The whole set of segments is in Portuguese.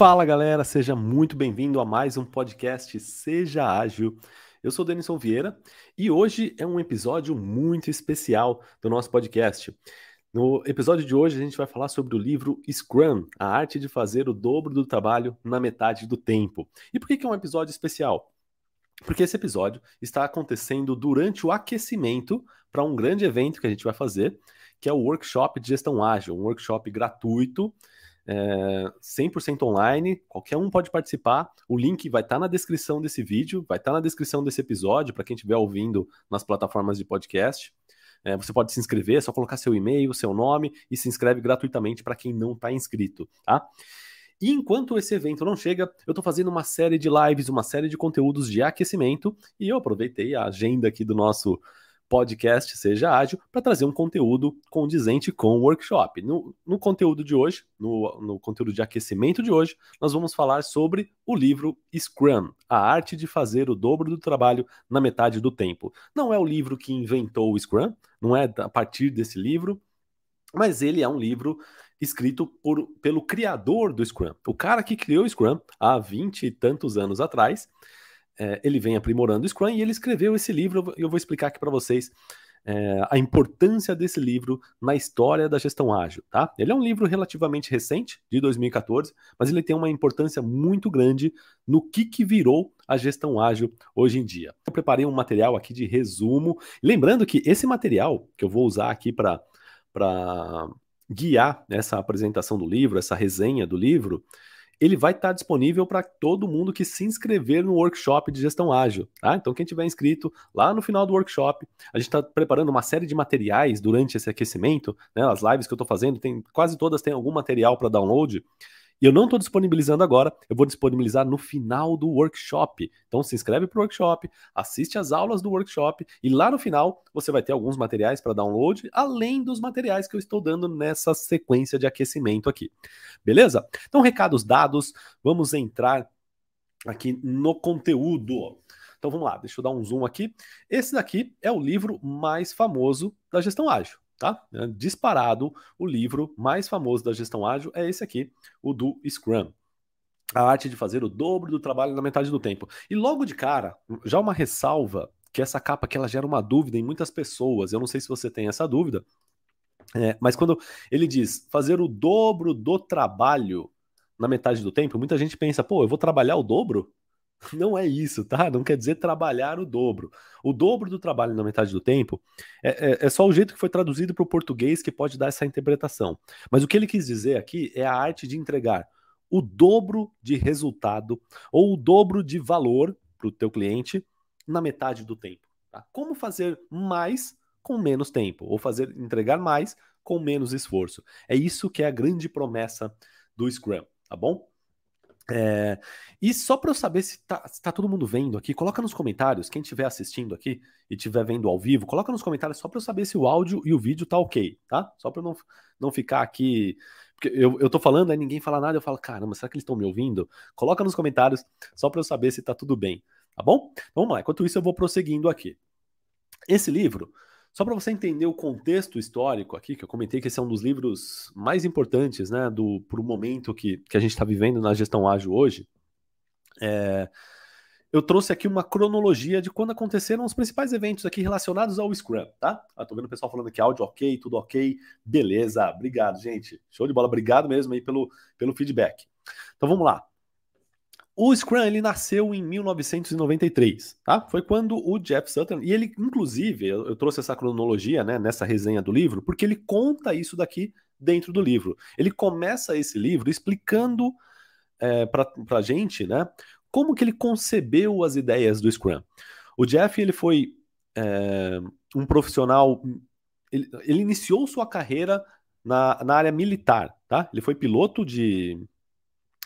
Fala galera, seja muito bem-vindo a mais um podcast Seja Ágil. Eu sou Denison Vieira e hoje é um episódio muito especial do nosso podcast. No episódio de hoje a gente vai falar sobre o livro Scrum, a arte de fazer o dobro do trabalho na metade do tempo. E por que, que é um episódio especial? Porque esse episódio está acontecendo durante o aquecimento para um grande evento que a gente vai fazer, que é o Workshop de Gestão Ágil, um workshop gratuito é, 100% online, qualquer um pode participar. O link vai estar tá na descrição desse vídeo, vai estar tá na descrição desse episódio, para quem estiver ouvindo nas plataformas de podcast. É, você pode se inscrever, é só colocar seu e-mail, seu nome e se inscreve gratuitamente para quem não está inscrito, tá? E enquanto esse evento não chega, eu estou fazendo uma série de lives, uma série de conteúdos de aquecimento e eu aproveitei a agenda aqui do nosso podcast Seja Ágil para trazer um conteúdo condizente com o workshop. No, no conteúdo de hoje, no, no, conteúdo de aquecimento de hoje, nós vamos falar sobre o livro Scrum, a arte de fazer o dobro do trabalho na metade do tempo. Não é o livro que inventou o Scrum, não é a partir desse livro, mas ele é um livro escrito por, pelo criador do Scrum, o cara que criou o Scrum há 20 e tantos anos atrás é, ele vem aprimorando o Scrum e ele escreveu esse livro. Eu vou explicar aqui para vocês é, a importância desse livro na história da gestão ágil. Tá? Ele é um livro relativamente recente, de 2014, mas ele tem uma importância muito grande no que, que virou a gestão ágil hoje em dia. Eu preparei um material aqui de resumo. Lembrando que esse material que eu vou usar aqui para guiar essa apresentação do livro, essa resenha do livro, ele vai estar disponível para todo mundo que se inscrever no workshop de gestão ágil. Tá? Então, quem tiver inscrito, lá no final do workshop, a gente está preparando uma série de materiais durante esse aquecimento. Né? As lives que eu estou fazendo, tem, quase todas têm algum material para download. E eu não estou disponibilizando agora, eu vou disponibilizar no final do workshop. Então se inscreve para o workshop, assiste as aulas do workshop e lá no final você vai ter alguns materiais para download, além dos materiais que eu estou dando nessa sequência de aquecimento aqui. Beleza? Então, recados dados, vamos entrar aqui no conteúdo. Então vamos lá, deixa eu dar um zoom aqui. Esse daqui é o livro mais famoso da gestão ágil tá? É disparado, o livro mais famoso da gestão ágil é esse aqui, o do Scrum. A arte de fazer o dobro do trabalho na metade do tempo. E logo de cara, já uma ressalva, que essa capa que ela gera uma dúvida em muitas pessoas. Eu não sei se você tem essa dúvida, é, mas quando ele diz fazer o dobro do trabalho na metade do tempo, muita gente pensa, pô, eu vou trabalhar o dobro? Não é isso, tá? Não quer dizer trabalhar o dobro. O dobro do trabalho na metade do tempo é, é, é só o jeito que foi traduzido para o português que pode dar essa interpretação. Mas o que ele quis dizer aqui é a arte de entregar o dobro de resultado ou o dobro de valor para o teu cliente na metade do tempo. Tá? Como fazer mais com menos tempo ou fazer entregar mais com menos esforço. É isso que é a grande promessa do Scrum, tá bom? É, e só para eu saber se tá, se tá todo mundo vendo aqui, coloca nos comentários, quem estiver assistindo aqui e estiver vendo ao vivo, coloca nos comentários só para eu saber se o áudio e o vídeo tá ok, tá? Só para não, não ficar aqui. Porque eu, eu tô falando, aí ninguém fala nada, eu falo, caramba, será que eles estão me ouvindo? Coloca nos comentários só para eu saber se tá tudo bem, tá bom? Então vamos lá, enquanto isso eu vou prosseguindo aqui. Esse livro só para você entender o contexto histórico aqui, que eu comentei que esse é um dos livros mais importantes, né, para o momento que, que a gente está vivendo na gestão ágil hoje, é, eu trouxe aqui uma cronologia de quando aconteceram os principais eventos aqui relacionados ao Scrum, tá? Ah, tô vendo o pessoal falando que áudio ok, tudo ok, beleza, obrigado, gente, show de bola, obrigado mesmo aí pelo, pelo feedback. Então vamos lá. O Scrum ele nasceu em 1993, tá? Foi quando o Jeff Sutton e ele, inclusive, eu, eu trouxe essa cronologia, né, nessa resenha do livro, porque ele conta isso daqui dentro do livro. Ele começa esse livro explicando é, para a gente, né, como que ele concebeu as ideias do Scrum. O Jeff ele foi é, um profissional, ele, ele iniciou sua carreira na, na área militar, tá? Ele foi piloto de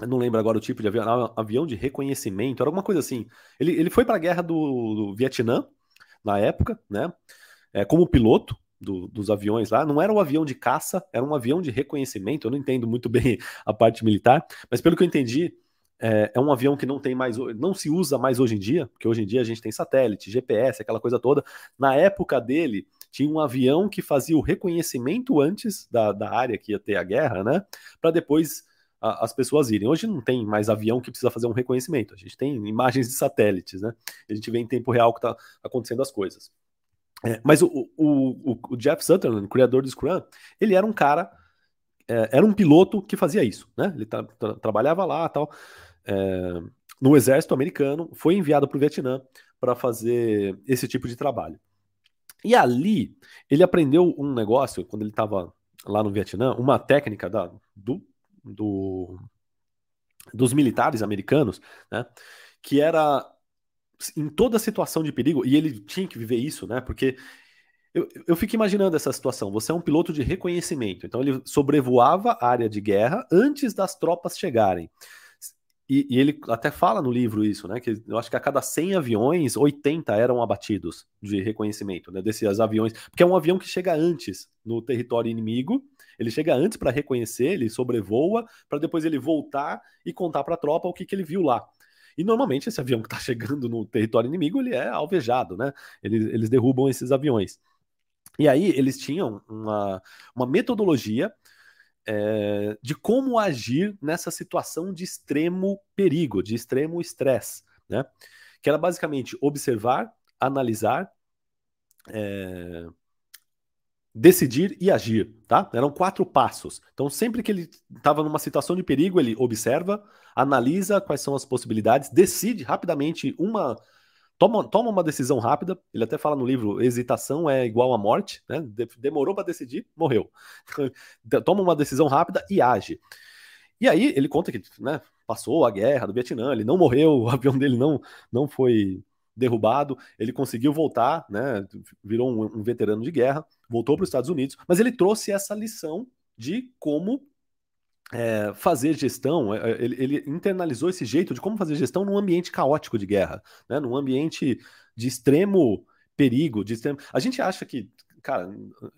eu não lembro agora o tipo de avião, avião de reconhecimento, era alguma coisa assim. Ele, ele foi para a guerra do, do, Vietnã, na época, né? É, como piloto do, dos aviões lá. Não era um avião de caça, era um avião de reconhecimento. Eu não entendo muito bem a parte militar, mas pelo que eu entendi, é, é, um avião que não tem mais, não se usa mais hoje em dia, porque hoje em dia a gente tem satélite, GPS, aquela coisa toda. Na época dele, tinha um avião que fazia o reconhecimento antes da, da área que ia ter a guerra, né? Para depois a, as pessoas irem. Hoje não tem mais avião que precisa fazer um reconhecimento. A gente tem imagens de satélites, né? A gente vê em tempo real que está acontecendo as coisas. É, mas o, o, o, Jeff Sutherland, criador do Scrum, ele era um cara, é, era um piloto que fazia isso, né? Ele tra tra trabalhava lá, tal, é, no exército americano, foi enviado para o Vietnã para fazer esse tipo de trabalho. E ali ele aprendeu um negócio quando ele estava lá no Vietnã, uma técnica da, do, do, dos militares americanos, né? Que era em toda situação de perigo, e ele tinha que viver isso, né? Porque eu, eu fico imaginando essa situação. Você é um piloto de reconhecimento, então ele sobrevoava a área de guerra antes das tropas chegarem. E, e, ele até fala no livro isso, né? Que eu acho que a cada 100 aviões, 80 eram abatidos de reconhecimento, né? Desses aviões. Porque é um avião que chega antes no território inimigo, ele chega antes para reconhecer, ele sobrevoa, para depois ele voltar e contar para a tropa o que, que ele viu lá. E normalmente esse avião que está chegando no território inimigo, ele é alvejado, né? Eles, eles derrubam esses aviões. E aí eles tinham uma, uma metodologia é, de como agir nessa situação de extremo perigo, de extremo estresse, né? Que era basicamente observar, analisar, é, decidir e agir, tá? Eram quatro passos. Então, sempre que ele estava numa situação de perigo, ele observa, analisa quais são as possibilidades, decide rapidamente uma. Toma, toma uma decisão rápida. Ele até fala no livro: hesitação é igual à morte, né? Demorou para decidir, morreu. toma uma decisão rápida e age. E aí ele conta que né, passou a guerra do Vietnã, ele não morreu, o avião dele não, não foi derrubado, ele conseguiu voltar, né, virou um, um veterano de guerra, voltou para os Estados Unidos, mas ele trouxe essa lição de como é, fazer gestão, é, é, ele, ele, internalizou esse jeito de como fazer gestão num ambiente caótico de guerra, né, num ambiente de extremo perigo, de extremo... A gente acha que, cara,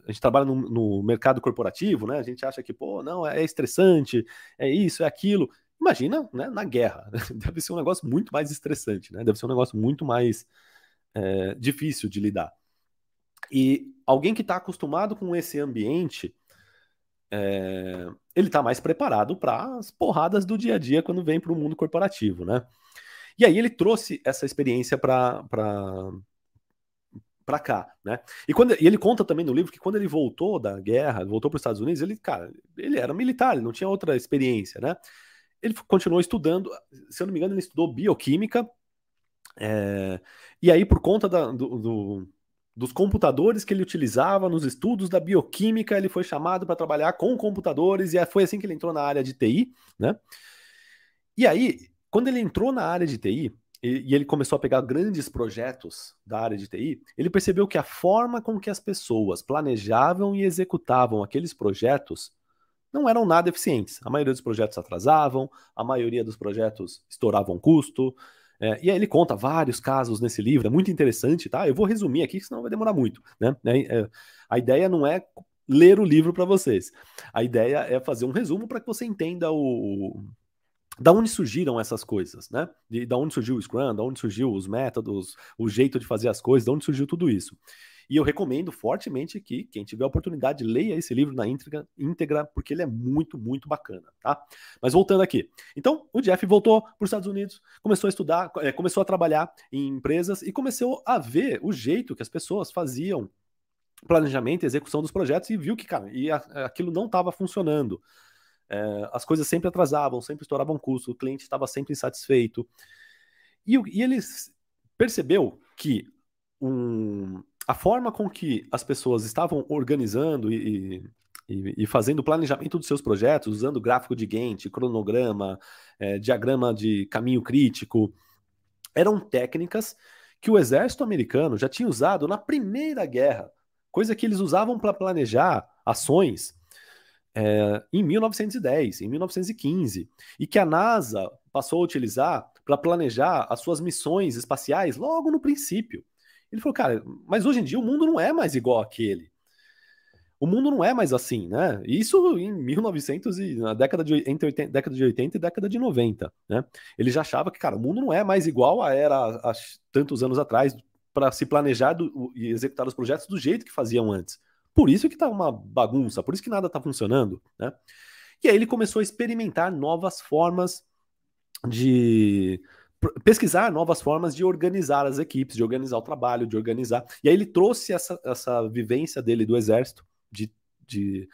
a gente trabalha no, no mercado corporativo, né, a gente acha que, pô, não, é estressante, é isso, é aquilo, Imagina, né, na guerra. Deve ser um negócio muito mais estressante, né? Deve ser um negócio muito mais é, difícil de lidar. E alguém que está acostumado com esse ambiente, é, ele está mais preparado para as porradas do dia a dia quando vem para o mundo corporativo, né? E aí ele trouxe essa experiência para para cá, né? E quando e ele conta também no livro que quando ele voltou da guerra, voltou para os Estados Unidos, ele, cara, ele era militar, ele não tinha outra experiência, né? Ele continuou estudando, se eu não me engano, ele estudou bioquímica. É, e aí, por conta da, do, do, dos computadores que ele utilizava nos estudos da bioquímica, ele foi chamado para trabalhar com computadores, e foi assim que ele entrou na área de TI, né? E aí, quando ele entrou na área de TI, e, e ele começou a pegar grandes projetos da área de TI, ele percebeu que a forma com que as pessoas planejavam e executavam aqueles projetos não eram nada eficientes. A maioria dos projetos atrasavam, a maioria dos projetos estouravam custo. É, e aí ele conta vários casos nesse livro, é muito interessante, tá? Eu vou resumir aqui, senão vai demorar muito, né? É, é a ideia não é ler o livro para vocês. A ideia é fazer um resumo para que você entenda o, da onde surgiram essas coisas, né? De, da onde surgiu o Scrum, da onde surgiu os métodos, o jeito de fazer as coisas, da onde surgiu tudo isso. E eu recomendo fortemente que quem tiver a oportunidade leia esse livro na íntegra, íntegra, porque ele é muito, muito bacana, tá? Mas voltando aqui. Então, o Jeff voltou para os Estados Unidos, começou a estudar, é, começou a trabalhar em empresas e começou a ver o jeito que as pessoas faziam planejamento e execução dos projetos e viu que, cara, e a, aquilo não estava funcionando. É, as coisas sempre atrasavam, sempre estouravam custo, o cliente estava sempre insatisfeito. E, e ele percebeu que um, a forma com que as pessoas estavam organizando e, e, e fazendo o planejamento dos seus projetos, usando gráfico de Gantt, cronograma, é, diagrama de caminho crítico, eram técnicas que o exército americano já tinha usado na Primeira Guerra, coisa que eles usavam para planejar ações é, em 1910, em 1915, e que a NASA passou a utilizar para planejar as suas missões espaciais logo no princípio. Ele falou, cara, mas hoje em dia o mundo não é mais igual àquele. O mundo não é mais assim, né? Isso em 1900 e na década de entre 80, década de 80 e década de 90, né? Ele já achava que, cara, o mundo não é mais igual a era há tantos anos atrás para se planejar do, e executar os projetos do jeito que faziam antes. Por isso que tá uma bagunça, por isso que nada tá funcionando, né? E aí ele começou a experimentar novas formas de pesquisar novas formas de organizar as equipes, de organizar o trabalho, de organizar. E aí ele trouxe essa, essa vivência dele do exército, de, de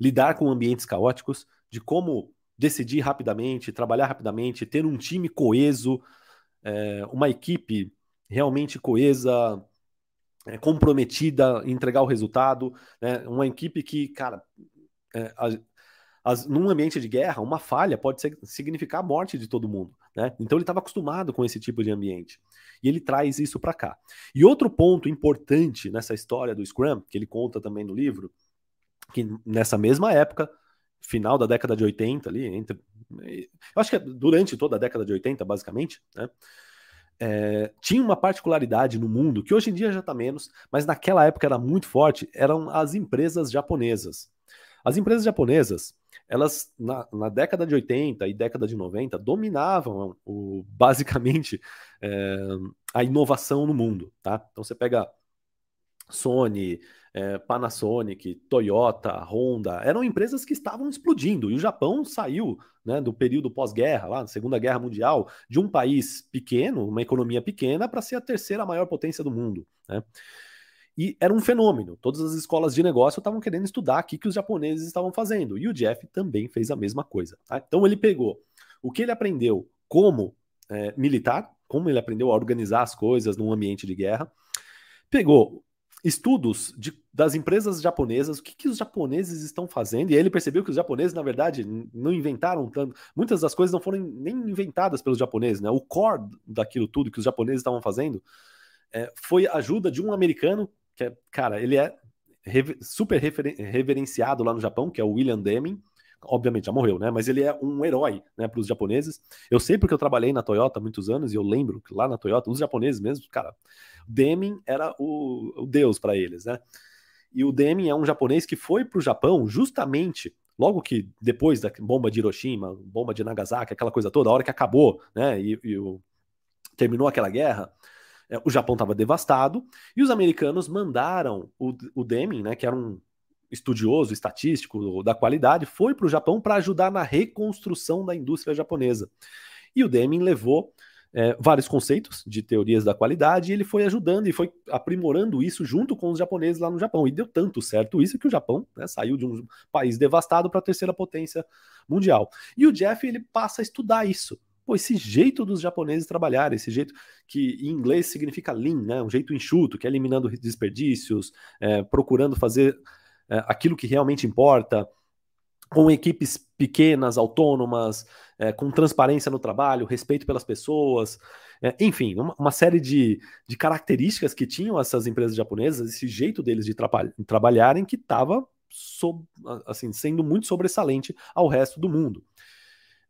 lidar com ambientes caóticos, de como decidir rapidamente, trabalhar rapidamente, ter um time coeso, é, uma equipe realmente coesa, é, comprometida entregar o resultado, né? uma equipe que, cara, é, as, num ambiente de guerra, uma falha pode ser, significar a morte de todo mundo. Né? Então ele estava acostumado com esse tipo de ambiente. E ele traz isso para cá. E outro ponto importante nessa história do Scrum, que ele conta também no livro, que nessa mesma época, final da década de 80 ali, entre, eu acho que é durante toda a década de 80, basicamente, né? É, tinha uma particularidade no mundo que hoje em dia já está menos, mas naquela época era muito forte, eram as empresas japonesas. As empresas japonesas, elas na, na, década de 80 e década de 90 dominavam o, basicamente é, a inovação no mundo, tá? Então você pega Sony, é, Panasonic, Toyota, Honda, eram empresas que estavam explodindo e o Japão saiu né, do período pós-guerra, lá na Segunda Guerra Mundial, de um país pequeno, uma economia pequena, para ser a terceira maior potência do mundo. Né? E era um fenômeno. Todas as escolas de negócio estavam querendo estudar o que os japoneses estavam fazendo. E o Jeff também fez a mesma coisa. Tá? Então ele pegou o que ele aprendeu como é, militar, como ele aprendeu a organizar as coisas num ambiente de guerra, pegou estudos de, das empresas japonesas, o que, que os japoneses estão fazendo, e aí ele percebeu que os japoneses, na verdade, não inventaram tanto, muitas das coisas não foram nem inventadas pelos japoneses, né? O core daquilo tudo que os japoneses estavam fazendo é, foi ajuda de um americano que é, cara, ele é super reverenciado lá no Japão, que é o William Deming. Obviamente já morreu, né? Mas ele é um herói, né, para os japoneses. Eu sei porque eu trabalhei na Toyota há muitos anos e eu lembro que lá na Toyota, os japoneses mesmo, cara, Deming era o, o deus para eles, né? E o Deming é um japonês que foi para o Japão justamente logo que depois da bomba de Hiroshima, bomba de Nagasaki, aquela coisa toda, a hora que acabou, né? E, e o, terminou aquela guerra, o Japão estava devastado e os americanos mandaram o, o Deming, né, que era um estudioso estatístico da qualidade, foi para o Japão para ajudar na reconstrução da indústria japonesa. E o Deming levou é, vários conceitos de teorias da qualidade e ele foi ajudando e foi aprimorando isso junto com os japoneses lá no Japão. E deu tanto certo isso que o Japão né, saiu de um país devastado para a terceira potência mundial. E o Jeff ele passa a estudar isso. Pô, esse jeito dos japoneses trabalharem, esse jeito que em inglês significa lean, né? Um jeito enxuto, que é eliminando desperdícios, é, procurando fazer é, aquilo que realmente importa, com equipes pequenas, autônomas, é, com transparência no trabalho, respeito pelas pessoas, é, enfim, uma, uma série de, de, características que tinham essas empresas japonesas, esse jeito deles de tra trabalharem que estava assim, sendo muito sobressalente ao resto do mundo.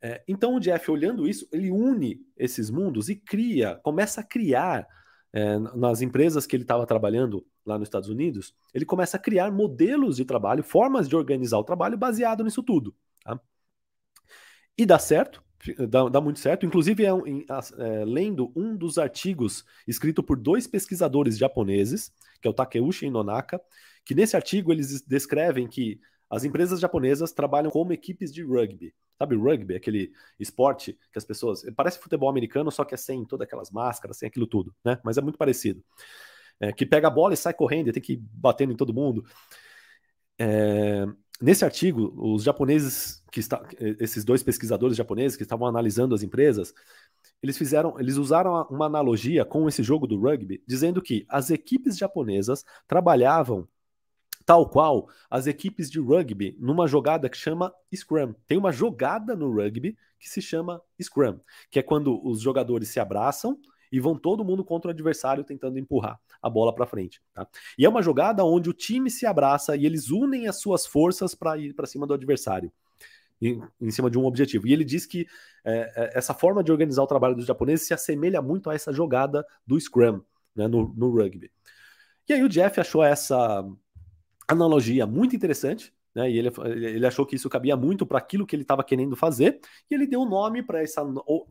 É, então o Jeff, olhando isso, ele une esses mundos e cria, começa a criar é, nas empresas que ele estava trabalhando lá nos Estados Unidos, ele começa a criar modelos de trabalho, formas de organizar o trabalho baseado nisso tudo. Tá? E dá certo, dá, dá muito certo. Inclusive, é, é, lendo um dos artigos escrito por dois pesquisadores japoneses, que é o Takeuchi Nonaka, que nesse artigo eles descrevem que as empresas japonesas trabalham como equipes de rugby. Sabe, rugby, aquele esporte que as pessoas. Parece futebol americano, só que é sem todas aquelas máscaras, sem aquilo tudo, né? Mas é muito parecido. É, que pega a bola e sai correndo e tem que ir batendo em todo mundo. É, nesse artigo, os japoneses que está, esses dois pesquisadores japoneses que estavam analisando as empresas, eles fizeram, eles usaram uma analogia com esse jogo do rugby, dizendo que as equipes japonesas trabalhavam tal qual as equipes de rugby numa jogada que chama Scrum. Tem uma jogada no rugby que se chama Scrum, que é quando os jogadores se abraçam e vão todo mundo contra o adversário tentando empurrar a bola para frente. Tá? E é uma jogada onde o time se abraça e eles unem as suas forças para ir para cima do adversário. Em, cima de um objetivo. E ele diz que é, é, essa forma de organizar o trabalho dos japoneses se assemelha muito a essa jogada do Scrum né, no, no rugby. E aí o Jeff achou essa analogia muito interessante, né? E ele, ele achou que isso cabia muito para aquilo que ele estava querendo fazer, e ele deu o um nome para essa o,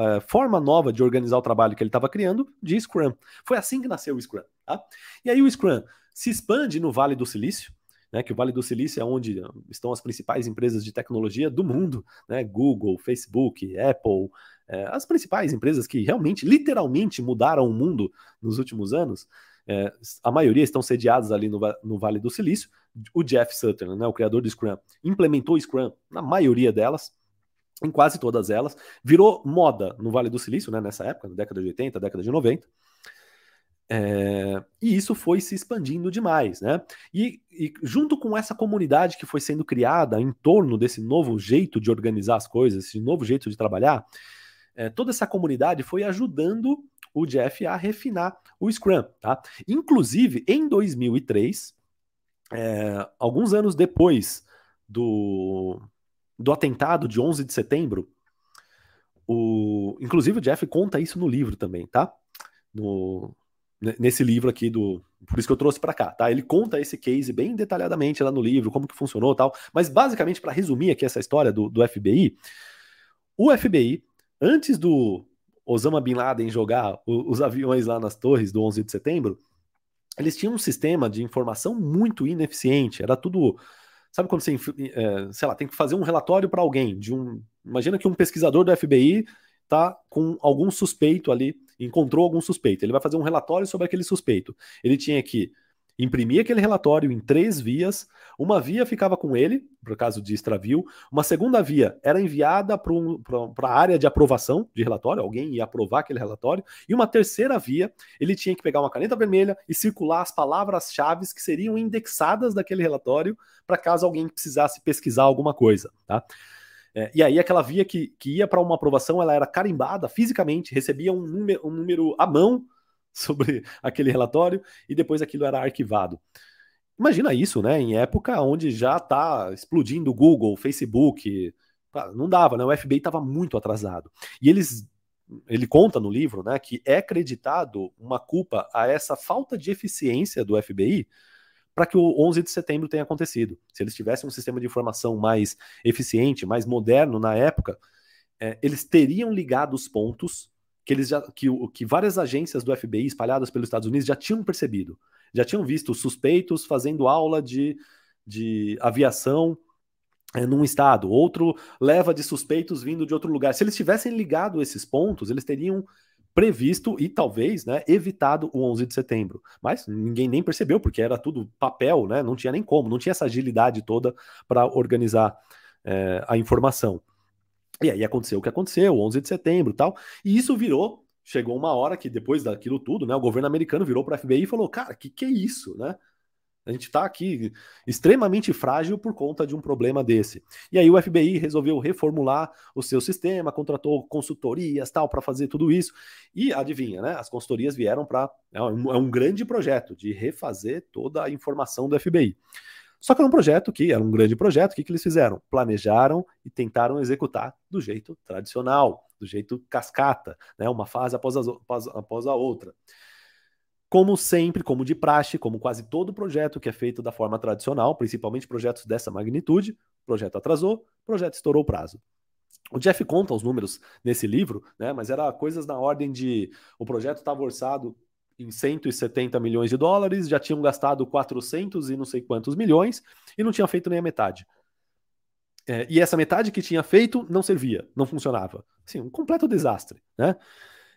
é, forma nova de organizar o trabalho que ele estava criando de Scrum. Foi assim que nasceu o Scrum. Tá? E aí o Scrum se expande no Vale do Silício. né, que o Vale do Silício é onde estão as principais empresas de tecnologia do mundo, né, Google, Facebook, Apple, é, as principais empresas que realmente, literalmente mudaram o mundo nos últimos anos, é, a maioria estão sediadas ali no, no, Vale do Silício. O Jeff Sutherland, né, o criador do Scrum, implementou o Scrum na maioria delas, em quase todas elas, virou moda no Vale do Silício, né, nessa época, na década de 80, década de 90. É, e isso foi se expandindo demais, né? E, e, junto com essa comunidade que foi sendo criada em torno desse novo jeito de organizar as coisas, esse novo jeito de trabalhar, é, toda essa comunidade foi ajudando o Jeff a refinar o Scrum, tá? Inclusive, em 2003, é, alguns anos depois do, do atentado de 11 de setembro, o, inclusive o Jeff conta isso no livro também, tá? No, nesse livro aqui do, por isso que eu trouxe para cá, tá? Ele conta esse case bem detalhadamente lá no livro, como que funcionou, tal. Mas basicamente para resumir aqui essa história do, do FBI, o FBI antes do Osama Bin Laden jogar os aviões lá nas torres do 11 de setembro, eles tinham um sistema de informação muito ineficiente. Era tudo. Sabe quando você, é, sei lá, tem que fazer um relatório para alguém, de um. Imagina que um pesquisador do FBI tá com algum suspeito ali, encontrou algum suspeito. Ele vai fazer um relatório sobre aquele suspeito. Ele tinha que imprimia aquele relatório em três vias. Uma via ficava com ele, por caso de extravio. Uma segunda via era enviada para a área de aprovação de relatório, alguém ia aprovar aquele relatório. E uma terceira via, ele tinha que pegar uma caneta vermelha e circular as palavras-chave que seriam indexadas daquele relatório para caso alguém precisasse pesquisar alguma coisa. Tá? É, e aí aquela via que, que ia para uma aprovação, ela era carimbada fisicamente, recebia um número, um número à mão sobre aquele relatório e depois aquilo era arquivado. Imagina isso, né? Em época onde já está explodindo Google, Facebook, não dava, né? O FBI estava muito atrasado. E eles, ele conta no livro, né, que é acreditado uma culpa a essa falta de eficiência do FBI para que o 11 de setembro tenha acontecido. Se eles tivessem um sistema de informação mais eficiente, mais moderno na época, é, eles teriam ligado os pontos que eles já que, que várias agências do FBI espalhadas pelos Estados Unidos já tinham percebido, já tinham visto suspeitos fazendo aula de, de aviação é, num estado, outro leva de suspeitos vindo de outro lugar. Se eles tivessem ligado esses pontos, eles teriam previsto e talvez, né, evitado o 11 de setembro. Mas ninguém nem percebeu porque era tudo papel, né? Não tinha nem como, não tinha essa agilidade toda para organizar é, a informação. E aí aconteceu o que aconteceu, 11 de setembro tal. E isso virou, chegou uma hora que depois daquilo tudo, né, o governo americano virou para a FBI e falou: cara, que que é isso, né? A gente está aqui extremamente frágil por conta de um problema desse. E aí o FBI resolveu reformular o seu sistema, contratou consultorias tal para fazer tudo isso. E adivinha, né? As consultorias vieram para é, é um grande projeto de refazer toda a informação do FBI. Só que era um projeto que era um grande projeto, o que, que eles fizeram? Planejaram e tentaram executar do jeito tradicional, do jeito cascata, né? uma fase após, as, após, após a outra. Como sempre, como de praxe, como quase todo projeto que é feito da forma tradicional, principalmente projetos dessa magnitude, projeto atrasou, projeto estourou o prazo. O Jeff conta os números nesse livro, né, mas era coisas na ordem de o projeto estava orçado em 170 milhões de dólares, já tinham gastado 400 e não sei quantos milhões e não tinha feito nem a metade. É, e essa metade que tinha feito não servia, não funcionava. Assim, um completo desastre. Né?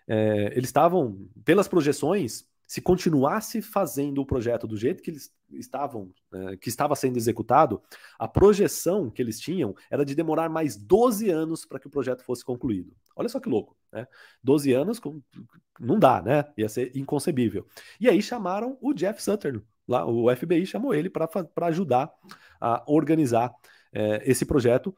É, eles estavam, pelas projeções, se continuasse fazendo o projeto do jeito que eles estavam, é, que estava sendo executado, a projeção que eles tinham era de demorar mais 12 anos para que o projeto fosse concluído. Olha só que louco, né? 12 anos não dá, né? Ia ser inconcebível. E aí chamaram o Jeff Sutter, lá, o FBI chamou ele para ajudar a organizar é, esse projeto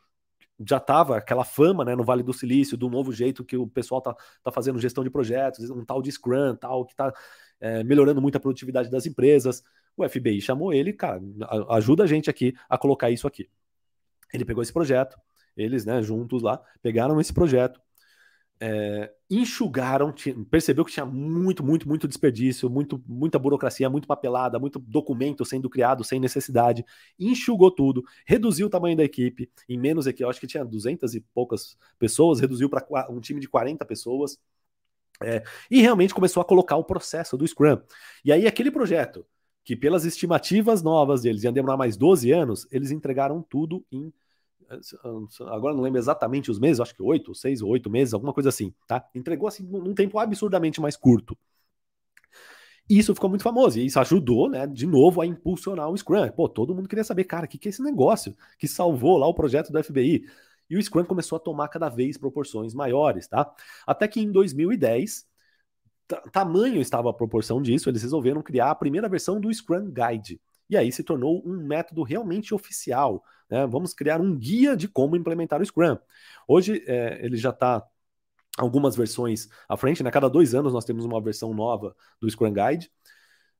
já estava aquela fama né, no Vale do Silício, do novo jeito que o pessoal tá, tá fazendo gestão de projetos, um tal de Scrum, tal, que está é, melhorando muito a produtividade das empresas. O FBI chamou ele, cara, ajuda a gente aqui a colocar isso aqui. Ele pegou esse projeto, eles, né, juntos lá, pegaram esse projeto, é, enxugaram, percebeu que tinha muito, muito, muito desperdício, muito, muita burocracia, muito papelada, muito documento sendo criado sem necessidade, enxugou tudo, reduziu o tamanho da equipe, em menos aqui, eu acho que tinha 200 e poucas pessoas, reduziu para um time de 40 pessoas, é, e realmente começou a colocar o processo do Scrum. E aí aquele projeto que pelas estimativas novas deles iam demorar mais 12 anos, eles entregaram tudo em agora não lembro exatamente os meses, acho que oito, seis ou oito meses, alguma coisa assim, tá? Entregou assim num tempo absurdamente mais curto. Isso ficou muito famoso e isso ajudou, né, de novo a impulsionar o Scrum. Pô, todo mundo queria saber, cara, o que, que é esse negócio que salvou lá o projeto do FBI? E o Scrum começou a tomar cada vez proporções maiores, tá? Até que em 2010, tamanho estava a proporção disso, eles resolveram criar a primeira versão do Scrum Guide. E aí se tornou um método realmente oficial. Né? Vamos criar um guia de como implementar o Scrum. Hoje é, ele já está algumas versões à frente, né? Cada dois anos nós temos uma versão nova do Scrum Guide.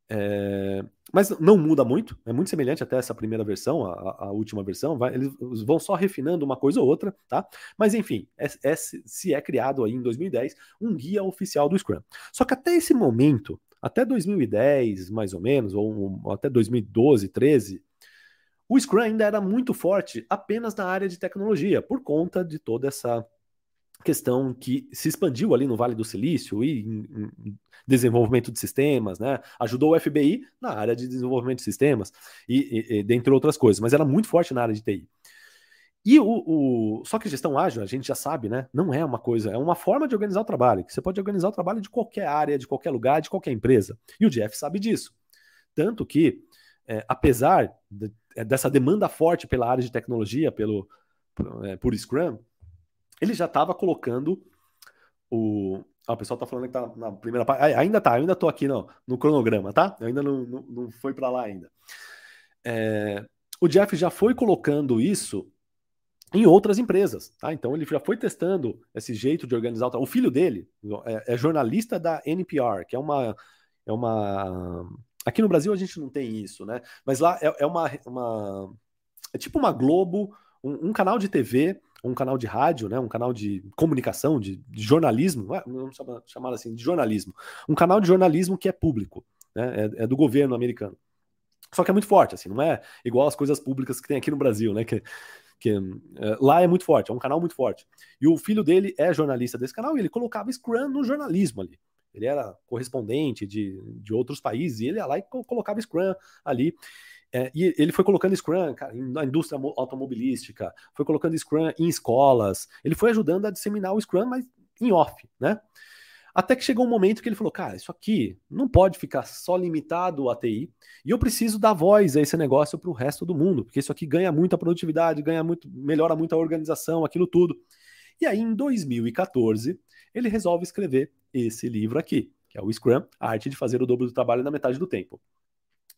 É... Mas não muda muito, é muito semelhante até essa primeira versão, a, a última versão. Vai, eles vão só refinando uma coisa ou outra, tá? Mas enfim, é, é, se é criado aí em 2010 um guia oficial do Scrum. Só que até esse momento, até 2010 mais ou menos, ou, ou até 2012, 13, o Scrum ainda era muito forte apenas na área de tecnologia, por conta de toda essa questão que se expandiu ali no Vale do Silício e em, em desenvolvimento de sistemas, né? Ajudou o FBI na área de desenvolvimento de sistemas e, e, e, dentre outras coisas, mas era muito forte na área de TI. E o, o, só que gestão ágil, a gente já sabe, né? Não é uma coisa, é uma forma de organizar o trabalho. Você pode organizar o trabalho de qualquer área, de qualquer lugar, de qualquer empresa. E o Jeff sabe disso. Tanto que, é, apesar de, é, dessa demanda forte pela área de tecnologia, pelo é, por Scrum, ele já estava colocando o. Ah, o pessoal está falando que tá na primeira parte. ainda tá, ainda estou aqui no, no cronograma, tá? Eu ainda não, não, não foi para lá ainda. É, o Jeff já foi colocando isso em outras empresas, tá? Então ele já foi testando esse jeito de organizar o, filho dele é, é, jornalista da NPR, que é uma é uma aqui no Brasil a gente não tem isso, né? Mas lá é, é uma, uma é tipo uma Globo, um, um canal de TV um canal de rádio, né, um canal de comunicação, de, de jornalismo, vamos chamar assim, de jornalismo. Um canal de jornalismo que é público, né, é, é, do governo americano. Só que é muito forte, assim, não é igual as coisas públicas que tem aqui no Brasil, né, que, que é, lá é muito forte, é um canal muito forte. E o filho dele é jornalista desse canal e ele colocava Scrum no jornalismo ali. Ele era correspondente de, de outros países e ele ia lá e colocava Scrum ali. É, e ele foi colocando Scrum cara, na indústria automobilística, foi colocando Scrum em escolas, ele foi ajudando a disseminar o Scrum, mas em off, né? Até que chegou um momento que ele falou: cara, isso aqui não pode ficar só limitado a TI, e eu preciso dar voz a esse negócio para o resto do mundo, porque isso aqui ganha muita produtividade, ganha muito, melhora muito a organização, aquilo tudo. E aí, em 2014, ele resolve escrever esse livro aqui, que é o Scrum, a arte de fazer o dobro do trabalho na metade do tempo.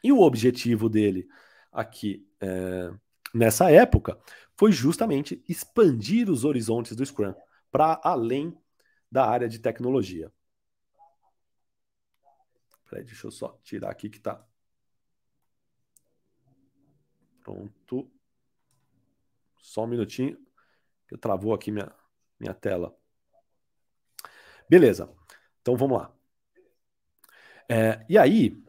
E o objetivo dele aqui é, nessa época foi justamente expandir os horizontes do Scrum para além da área de tecnologia. Peraí, deixa eu só tirar aqui que tá. Pronto. Só um minutinho, que travou aqui minha, minha tela. Beleza. Então vamos lá. É, e aí,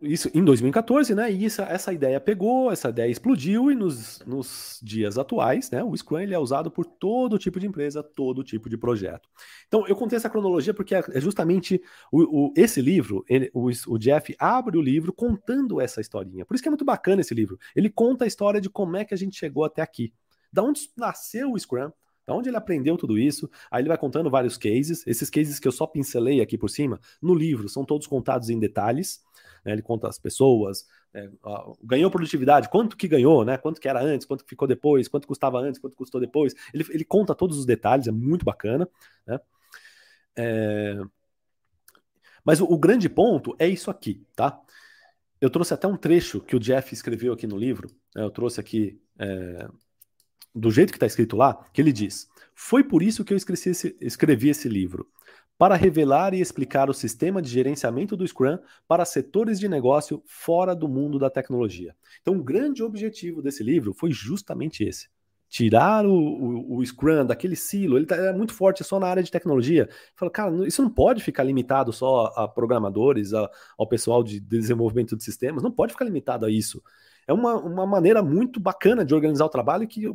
isso em 2014, né? E isso, essa ideia pegou, essa ideia explodiu, e nos, nos dias atuais, né? O Scrum ele é usado por todo tipo de empresa, todo tipo de projeto. Então, eu contei essa cronologia porque é, é justamente o, o esse livro, ele, o, o, Jeff abre o livro contando essa historinha. Por isso que é muito bacana esse livro. Ele conta a história de como é que a gente chegou até aqui. Da onde nasceu o Scrum, da onde ele aprendeu tudo isso. Aí ele vai contando vários cases. Esses cases que eu só pincelei aqui por cima, no livro, são todos contados em detalhes né? Ele conta as pessoas, é, ganhou produtividade, quanto que ganhou, né? Quanto que era antes, quanto que ficou depois, quanto custava antes, quanto custou depois. Ele, ele conta todos os detalhes, é muito bacana, né? É... Mas o, o grande ponto é isso aqui, tá? Eu trouxe até um trecho que o Jeff escreveu aqui no livro. Né? Eu trouxe aqui é, do jeito que está escrito lá, que ele diz: Foi por isso que eu escrevi esse, escrevi esse livro para revelar e explicar o sistema de gerenciamento do Scrum para setores de negócio fora do mundo da tecnologia. Então, o grande objetivo desse livro foi justamente esse. Tirar o, o, o Scrum daquele silo, ele tá, é muito forte só na área de tecnologia. Fala, cara, isso não pode ficar limitado só a programadores, a, ao pessoal de desenvolvimento de sistemas, não pode ficar limitado a isso. É uma, uma maneira muito bacana de organizar o trabalho que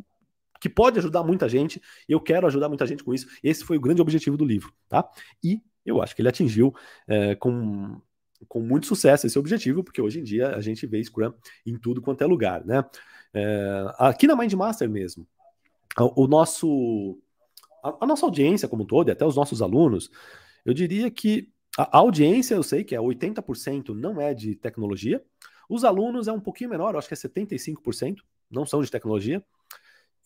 que pode ajudar muita gente, eu quero ajudar muita gente com isso. Esse foi o grande objetivo do livro, tá? E eu acho que ele atingiu é, com com muito sucesso esse objetivo, porque hoje em dia a gente vê Scrum em tudo quanto é lugar, né? É, aqui na Mindmaster mesmo, o, nosso a, a, nossa audiência como um todo, e até os nossos alunos, eu diria que a, a audiência, eu sei que é 80% não é de tecnologia, os alunos é um pouquinho menor, acho que é 75%, não são de tecnologia,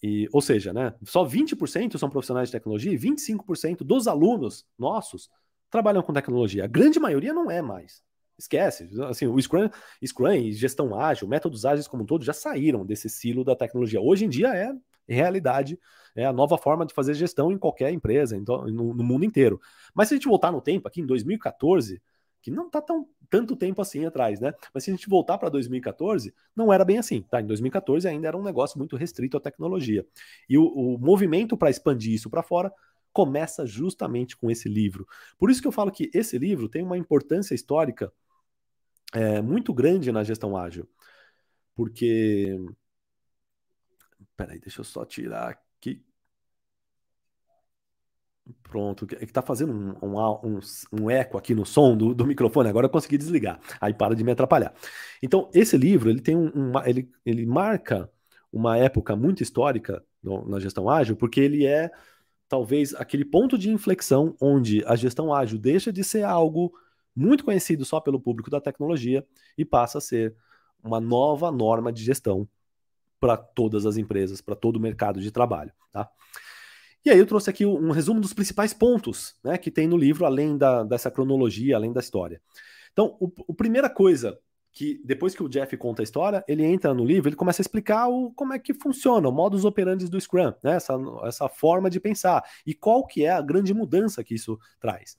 e, ou seja, né, só 20% são profissionais de tecnologia e 25% dos alunos nossos trabalham com tecnologia. A grande maioria não é mais. Esquece. Assim, o Scrum, Scrum e gestão ágil, métodos ágeis como um todo já saíram desse silo da tecnologia. Hoje em dia é realidade, é a nova forma de fazer gestão em qualquer empresa, então, no, no mundo inteiro. Mas se a gente voltar no tempo, aqui em 2014, que não está tão tanto tempo assim atrás, né? Mas se a gente voltar para 2014, não era bem assim, tá? Em 2014 ainda era um negócio muito restrito à tecnologia. E o, o movimento para expandir isso para fora começa justamente com esse livro. Por isso que eu falo que esse livro tem uma importância histórica é, muito grande na gestão ágil. Porque. Peraí, deixa eu só tirar aqui. Pronto, é que tá fazendo um, um, um, um, eco aqui no som do, do microfone, agora eu consegui desligar, aí para de me atrapalhar. Então, esse livro, ele tem um, ele, ele marca uma época muito histórica no, na gestão ágil, porque ele é talvez aquele ponto de inflexão onde a gestão ágil deixa de ser algo muito conhecido só pelo público da tecnologia e passa a ser uma nova norma de gestão para todas as empresas, para todo o mercado de trabalho, tá? E aí eu trouxe aqui um resumo dos principais pontos né, que tem no livro, além da, dessa cronologia, além da história. Então, o, a primeira coisa que depois que o Jeff conta a história, ele entra no livro, ele começa a explicar o, como é que funciona, o modus operandi do Scrum, né? essa, essa forma de pensar e qual que é a grande mudança que isso traz.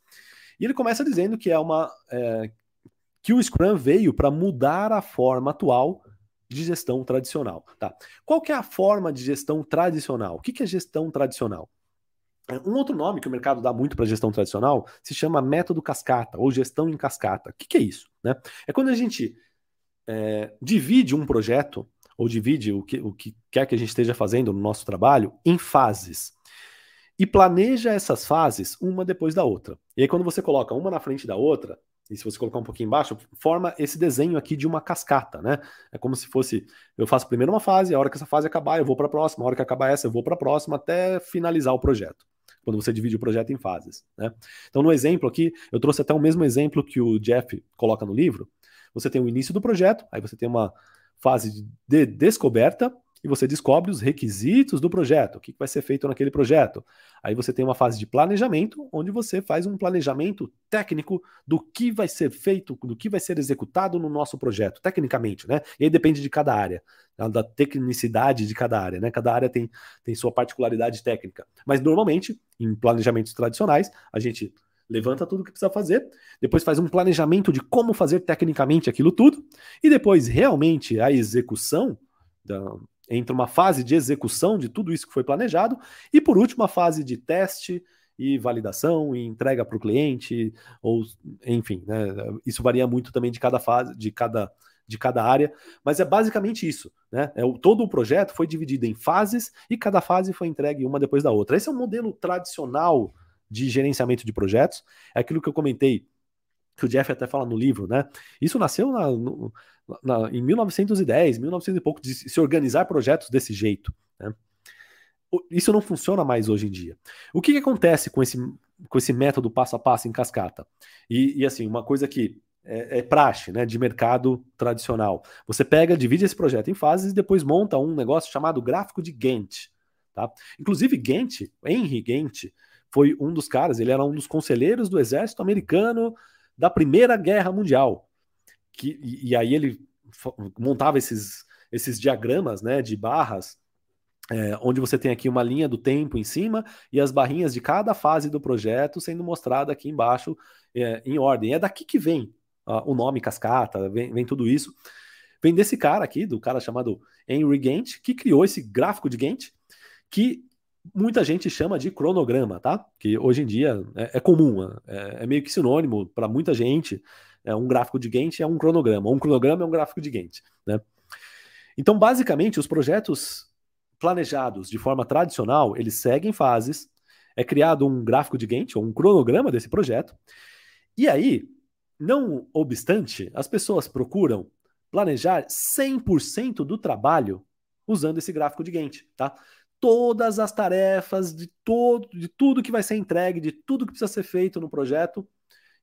E ele começa dizendo que é uma é, que o Scrum veio para mudar a forma atual de gestão tradicional. Tá? Qual que é a forma de gestão tradicional? O que, que é gestão tradicional? Um outro nome que o mercado dá muito para gestão tradicional se chama método cascata ou gestão em cascata. O que, que é isso? Né? É quando a gente é, divide um projeto ou divide o que, o que quer que a gente esteja fazendo no nosso trabalho em fases e planeja essas fases uma depois da outra. E aí, quando você coloca uma na frente da outra, e se você colocar um pouquinho embaixo, forma esse desenho aqui de uma cascata, né? É como se fosse, eu faço primeiro uma fase, a hora que essa fase acabar, eu vou para a próxima, a hora que acabar essa, eu vou para a próxima, até finalizar o projeto quando você divide o projeto em fases. Né? Então, no exemplo aqui, eu trouxe até o mesmo exemplo que o Jeff coloca no livro. Você tem o início do projeto, aí você tem uma fase de descoberta, e você descobre os requisitos do projeto, o que vai ser feito naquele projeto. Aí você tem uma fase de planejamento, onde você faz um planejamento técnico do que vai ser feito, do que vai ser executado no nosso projeto, tecnicamente, né? E aí depende de cada área, da tecnicidade de cada área, né? Cada área tem, tem sua particularidade técnica. Mas normalmente, em planejamentos tradicionais, a gente levanta tudo o que precisa fazer, depois faz um planejamento de como fazer tecnicamente aquilo tudo, e depois realmente a execução da, entre uma fase de execução de tudo isso que foi planejado e, por último, a fase de teste e validação e entrega para o cliente, ou enfim, né, isso varia muito também de cada fase, de cada, de cada área, mas é basicamente isso. Né? É, o, todo o projeto foi dividido em fases e cada fase foi entregue uma depois da outra. Esse é o modelo tradicional de gerenciamento de projetos, é aquilo que eu comentei, que o Jeff até fala no livro, né? Isso nasceu na, no, na, em 1910, 1900 e pouco, de se organizar projetos desse jeito. Né? Isso não funciona mais hoje em dia. O que, que, acontece com esse, com esse método passo a passo em cascata? E, e assim, uma coisa que é, é, praxe né, de mercado tradicional. Você pega, divide esse projeto em fases e depois monta um negócio chamado gráfico de Gantt. Tá? Inclusive, Gantt, Henry Gantt, foi um dos caras, ele era um dos conselheiros do exército americano da Primeira Guerra Mundial que, e, e aí ele montava esses, esses diagramas né, de barras, é, onde você tem aqui uma linha do tempo em cima e as barrinhas de cada fase do projeto sendo mostrada aqui embaixo é, em ordem. É daqui que vem o nome cascata, vem, vem, tudo isso. Vem desse cara aqui, do cara chamado Henry Gantt, que criou esse gráfico de Gantt, que muita gente chama de cronograma, tá? Que hoje em dia é, é comum, é, é meio que sinônimo para muita gente é um gráfico de Gantt é um cronograma. Um cronograma é um gráfico de Gantt. Né? Então, basicamente, os projetos planejados de forma tradicional, eles seguem fases, é criado um gráfico de Gantt, ou um cronograma desse projeto, e aí não obstante, as pessoas procuram planejar 100% do trabalho usando esse gráfico de Gantt, tá? Todas as tarefas de todo, de tudo que vai ser entregue, de tudo que precisa ser feito no projeto,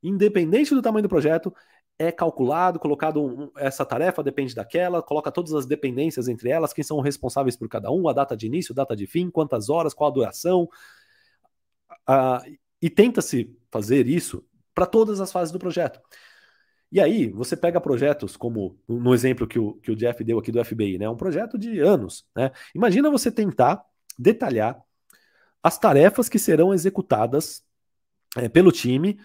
independente do tamanho do projeto, é calculado, colocado um, essa tarefa depende daquela, coloca todas as dependências entre elas, quem são responsáveis por cada um, a data de início, data de fim, quantas horas, qual a duração, uh, e tenta-se fazer isso para todas as fases do projeto. E aí, você pega projetos como no exemplo que o, que o Jeff deu aqui do FBI, né? Um projeto de anos. Né? Imagina você tentar detalhar as tarefas que serão executadas é, pelo time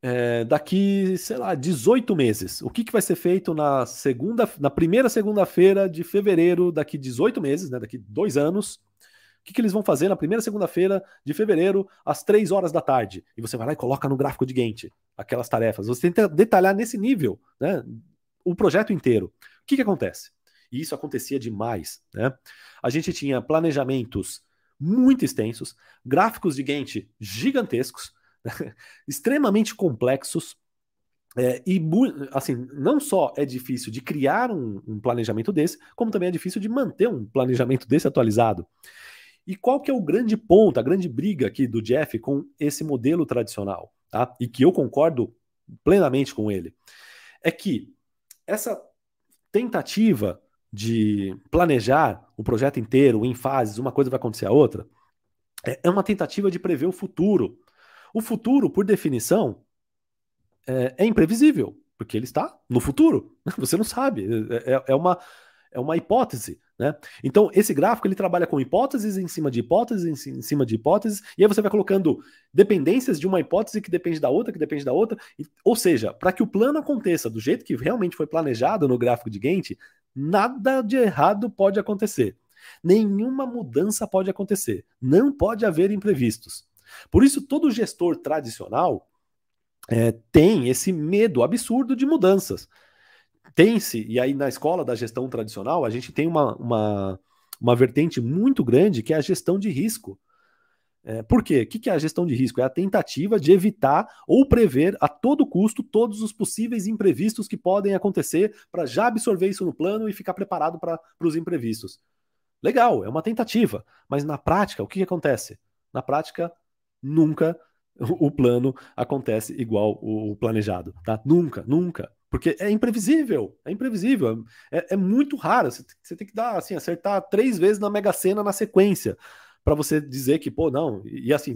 é, daqui, sei lá, 18 meses. O que, que vai ser feito na segunda, na primeira segunda-feira de fevereiro, daqui 18 meses, né? Daqui dois anos. Que, que eles vão fazer na primeira segunda-feira de fevereiro, às 3 horas da tarde? E você vai lá e coloca no gráfico de Gantt aquelas tarefas. Você tenta detalhar nesse nível né, o projeto inteiro. O que, que acontece? E isso acontecia demais. Né? A gente tinha planejamentos muito extensos, gráficos de Gantt gigantescos, extremamente complexos, é, e assim, não só é difícil de criar um, um, planejamento desse, como também é difícil de manter um planejamento desse atualizado. E qual que é o grande ponto, a grande briga aqui do Jeff com esse modelo tradicional, tá? E que eu concordo plenamente com ele. É que essa tentativa de planejar o projeto inteiro em fases, uma coisa vai acontecer a outra, é, é uma tentativa de prever o futuro. O futuro, por definição, é, é imprevisível, porque ele está no futuro. Você não sabe. É, é, é uma, é uma hipótese. Né? Então, esse gráfico ele trabalha com hipóteses em cima de hipóteses, em cima de hipóteses, e aí você vai colocando dependências de uma hipótese que depende da outra, que depende da outra. Ou seja, para que o plano aconteça do jeito que realmente foi planejado no gráfico de Gantt, nada de errado pode acontecer. Nenhuma mudança pode acontecer. Não pode haver imprevistos. Por isso, todo gestor tradicional é, tem esse medo absurdo de mudanças tem-se, e aí na escola da gestão tradicional, a gente tem uma, uma, uma vertente muito grande que é a gestão de risco. É, por quê? O que é a gestão de risco? É a tentativa de evitar ou prever a todo custo todos os possíveis imprevistos que podem acontecer para já absorver isso no plano e ficar preparado para os imprevistos. Legal, é uma tentativa, mas na prática, o que, acontece? Na prática, nunca o plano acontece igual o planejado, tá? Nunca, nunca. Porque é imprevisível, é imprevisível, é, é muito raro. Você, você, tem que dar assim, acertar três vezes na Mega Sena na sequência para você dizer que, pô, não, e, e assim,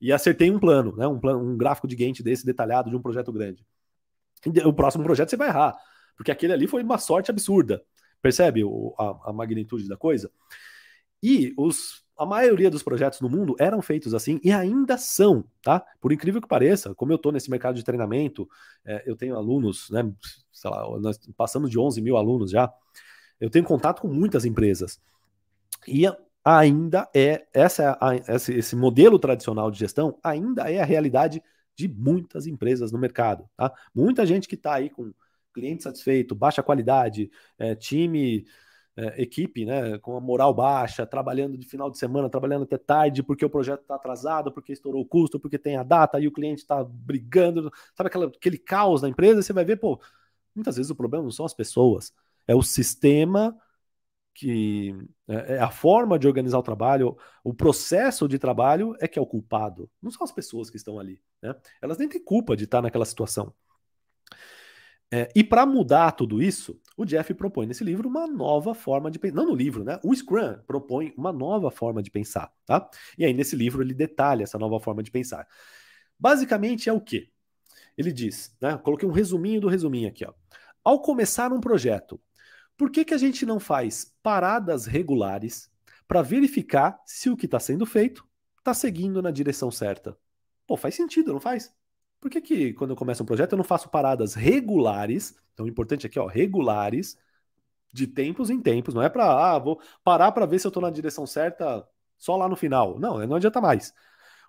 e acertei um plano, né? Um, plano, um gráfico de Gantt desse detalhado de um projeto grande. E o próximo projeto você vai errar, porque aquele ali foi uma sorte absurda. Percebe o, a, a magnitude da coisa? E os a maioria dos projetos no mundo eram feitos assim e ainda são, tá? Por incrível que pareça, como eu estou nesse mercado de treinamento, é, eu tenho alunos, né? Sei lá, nós passamos de 11 mil alunos já. Eu tenho contato com muitas empresas e ainda é essa, esse, esse modelo tradicional de gestão ainda é a realidade de muitas empresas no mercado, tá? Muita gente que está aí com cliente satisfeito, baixa qualidade, é, time é, equipe, né, com a moral baixa, trabalhando de final de semana, trabalhando até tarde, porque o projeto está atrasado, porque estourou o custo, porque tem a data e o cliente está brigando, sabe aquela, aquele caos na empresa? Você vai ver, pô, muitas vezes o problema não são as pessoas, é o sistema que é, é a forma de organizar o trabalho, o processo de trabalho é que é o culpado, não são as pessoas que estão ali, né? Elas nem têm culpa de estar naquela situação. É, e para mudar tudo isso, o Jeff propõe nesse livro uma nova forma de pensar. Não no livro, né? O Scrum propõe uma nova forma de pensar, tá? E aí nesse livro ele detalha essa nova forma de pensar. Basicamente é o quê? Ele diz, né? Coloquei um resuminho do resuminho aqui, ó. Ao começar um projeto, por que, que a gente não faz paradas regulares para verificar se o que está sendo feito está seguindo na direção certa? Pô, faz sentido, não faz? Por que, que quando eu começo um projeto eu não faço paradas regulares? Então, o importante aqui, ó, regulares, de tempos em tempos. Não é para, ah, vou parar para ver se eu estou na direção certa só lá no final. Não, não adianta mais.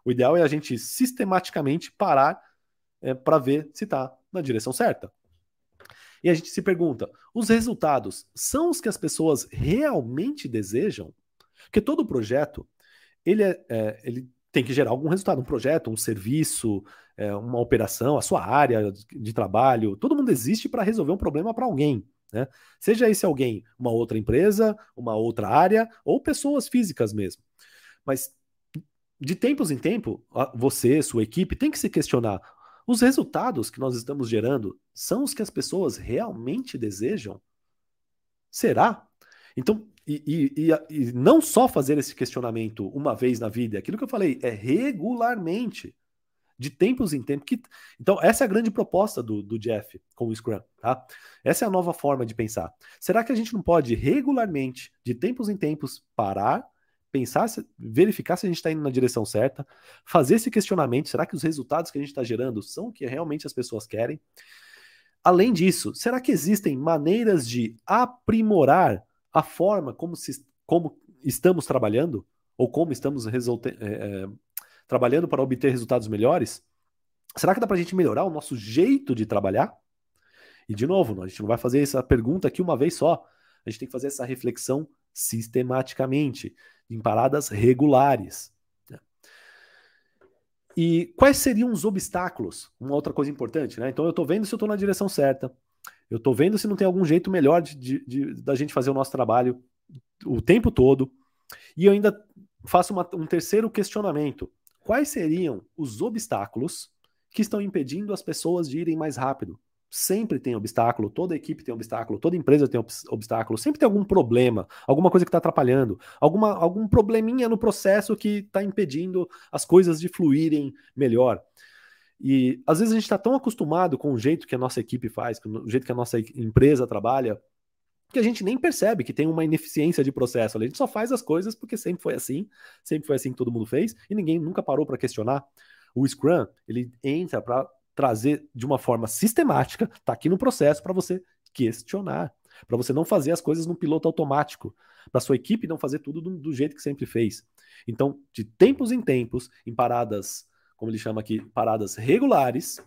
O ideal é a gente sistematicamente parar é, para ver se está na direção certa. E a gente se pergunta: os resultados são os que as pessoas realmente desejam? Porque todo projeto ele, é, é ele tem que gerar algum resultado, um projeto, um serviço, é, uma operação, a sua área de trabalho. Todo mundo existe para resolver um problema para alguém. Né? Seja esse alguém uma outra empresa, uma outra área, ou pessoas físicas mesmo. Mas de tempos em tempo, você, sua equipe, tem que se questionar: os resultados que nós estamos gerando são os que as pessoas realmente desejam? Será? Então, e, e, e, não só fazer esse questionamento uma vez na vida, é aquilo que eu falei, é regularmente, de tempos em tempos. Que, então, essa é a grande proposta do, do Jeff com o Scrum, tá? Essa é a nova forma de pensar. Será que a gente não pode regularmente, de tempos em tempos, parar, pensar, verificar se a gente está indo na direção certa, fazer esse questionamento: será que os resultados que a gente está gerando são o que realmente as pessoas querem? Além disso, será que existem maneiras de aprimorar a forma como, se, como estamos trabalhando, ou como estamos é, é, trabalhando para obter resultados melhores, será que dá para a gente melhorar o nosso jeito de trabalhar? E, de novo, a gente não vai fazer essa pergunta aqui uma vez só. A gente tem que fazer essa reflexão sistematicamente, em paradas regulares. Né? E quais seriam os obstáculos? Uma outra coisa importante, né? Então eu estou vendo se eu estou na direção certa. Eu estou vendo se não tem algum jeito melhor de, de, de, da gente fazer o nosso trabalho o tempo todo. E eu ainda faço uma, um terceiro questionamento. Quais seriam os obstáculos que estão impedindo as pessoas de irem mais rápido? Sempre tem obstáculo, toda equipe tem obstáculo, toda empresa tem obstáculo, sempre tem algum problema, alguma coisa que está atrapalhando, alguma, algum probleminha no processo que está impedindo as coisas de fluírem melhor. E às vezes a gente está tão acostumado com o jeito que a nossa equipe faz, com o jeito que a nossa empresa trabalha, que a gente nem percebe que tem uma ineficiência de processo. A gente só faz as coisas porque sempre foi assim, sempre foi assim que todo mundo fez, e ninguém nunca parou para questionar. O Scrum, ele entra para trazer de uma forma sistemática, tá aqui no processo para você questionar, para você não fazer as coisas no piloto automático, para sua equipe não fazer tudo do, do jeito que sempre fez. Então, de tempos em tempos, em paradas como ele chama aqui, paradas regulares.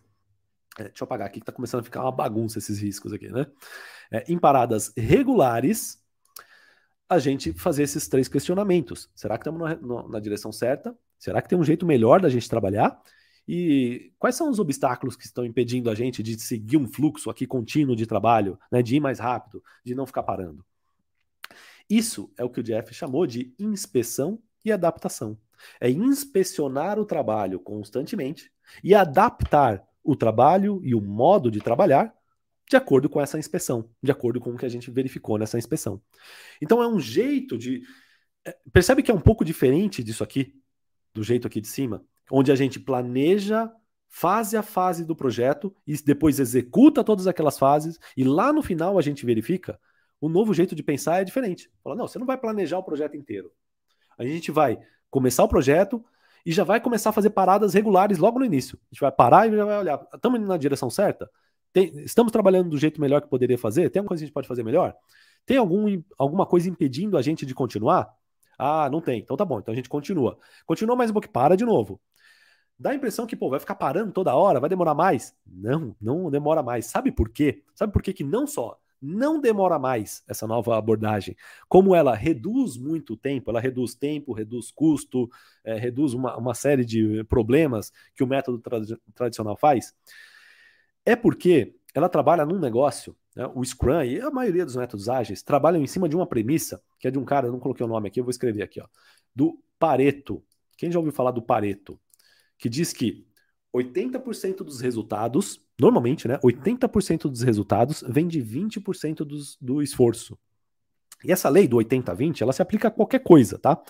É, deixa eu apagar aqui que está começando a ficar uma bagunça esses riscos aqui, né? É, em paradas regulares, a gente fazer esses três questionamentos. Será que estamos na, na direção certa? Será que tem um jeito melhor da gente trabalhar? E quais são os obstáculos que estão impedindo a gente de seguir um fluxo aqui contínuo de trabalho, né, de ir mais rápido, de não ficar parando? Isso é o que o Jeff chamou de inspeção e adaptação. É inspecionar o trabalho constantemente e adaptar o trabalho e o modo de trabalhar de acordo com essa inspeção, de acordo com o que a gente verificou nessa inspeção. Então é um jeito de. É, percebe que é um pouco diferente disso aqui, do jeito aqui de cima, onde a gente planeja fase a fase do projeto e depois executa todas aquelas fases e lá no final a gente verifica. O novo jeito de pensar é diferente. Fala, não, você não vai planejar o projeto inteiro. A gente vai começar o projeto e já vai começar a fazer paradas regulares logo no início. A gente vai parar e já vai olhar. Estamos indo na direção certa? Tem, estamos trabalhando do jeito melhor que poderia fazer? Tem alguma coisa que a gente pode fazer melhor? Tem algum, alguma coisa impedindo a gente de continuar? Ah, não tem. Então tá bom. Então a gente continua. Continua mais um pouco, para de novo. Dá a impressão que, pô, vai ficar parando toda hora, vai demorar mais. Não, não demora mais. Sabe por quê? Sabe por quê que não só não demora mais essa nova abordagem. Como ela reduz muito tempo, ela reduz tempo, reduz custo, é, reduz uma, uma, série de problemas que o método tra tradicional faz, é porque ela trabalha num negócio, né, o Scrum e a maioria dos métodos ágeis trabalham em cima de uma premissa, que é de um cara, não coloquei o nome aqui, eu vou escrever aqui, ó, do Pareto. Quem já ouviu falar do Pareto? Que diz que 80% dos resultados, normalmente, né? 80% dos resultados vem de 20% dos, do esforço. E essa lei do 80-20, ela se aplica a qualquer coisa, tá?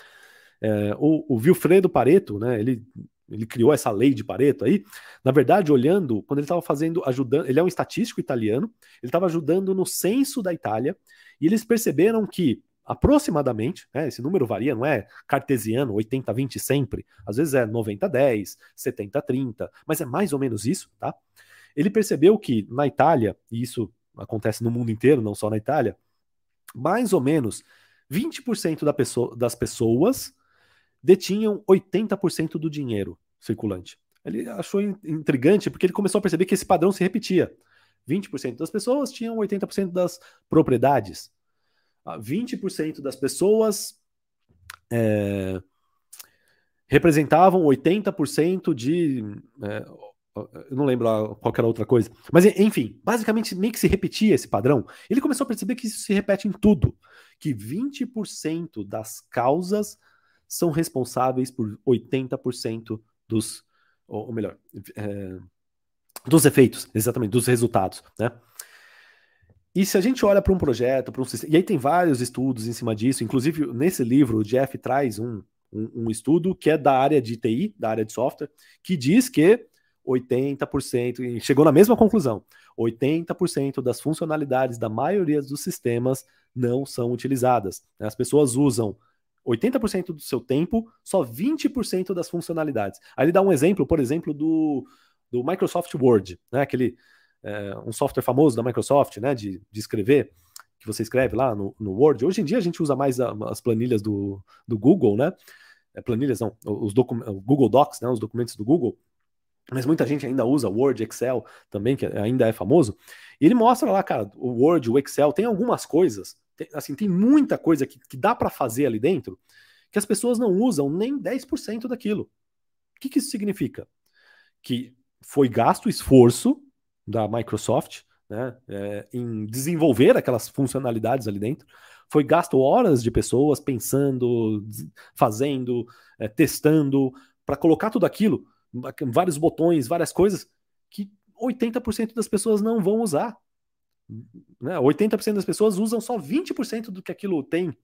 É, o, o Pareto, né? Ele, ele criou essa lei de Pareto aí. Na verdade, olhando, quando ele estava fazendo, ajudando, ele é um estatístico italiano, ele estava ajudando no censo da Itália, e eles perceberam que aproximadamente, né, esse número varia, não é cartesiano, 80-20 sempre, às vezes é 90-10, 70-30, mas é mais ou menos isso, tá? Ele percebeu que na Itália, e isso acontece no mundo inteiro, não só na Itália, mais ou menos 20% da pessoa, das pessoas detinham 80% do dinheiro circulante. Ele achou intrigante porque ele começou a perceber que esse padrão se repetia. 20% das pessoas tinham 80% das propriedades. 20% das pessoas é, representavam 80% de. É, eu não lembro qualquer outra coisa. Mas, enfim, basicamente meio que se repetia esse padrão. Ele começou a perceber que isso se repete em tudo. Que 20% das causas são responsáveis por 80% dos. Ou, melhor, é, dos efeitos, exatamente, dos resultados, né? E se a gente olha para um projeto, para um sistema, e aí tem vários estudos em cima disso, inclusive nesse livro o Jeff traz um, um, um estudo que é da área de TI, da área de software, que diz que 80%, chegou na mesma conclusão, 80% das funcionalidades da maioria dos sistemas não são utilizadas. As pessoas usam 80% do seu tempo, só 20% das funcionalidades. Aí ele dá um exemplo, por exemplo, do, do Microsoft Word, né? Aquele é, um software famoso da Microsoft, né? De, de escrever, que você escreve lá no, no Word. Hoje em dia a gente usa mais a, as planilhas do, do Google, né? É, planilhas não, os Google Docs, né? Os documentos do Google. Mas muita gente ainda usa Word, Excel também, que ainda é famoso. E ele mostra lá, cara, o Word, o Excel, tem algumas coisas, tem, assim, tem muita coisa que, que dá para fazer ali dentro que as pessoas não usam nem 10% daquilo. O que, que isso significa? Que foi gasto esforço da Microsoft né, é, em desenvolver aquelas funcionalidades ali dentro. Foi gasto horas de pessoas pensando, fazendo, é, testando, para colocar tudo aquilo, vários botões, várias coisas, que 80% das pessoas não vão usar. Né? 80% das pessoas usam só 20% do que aquilo tem.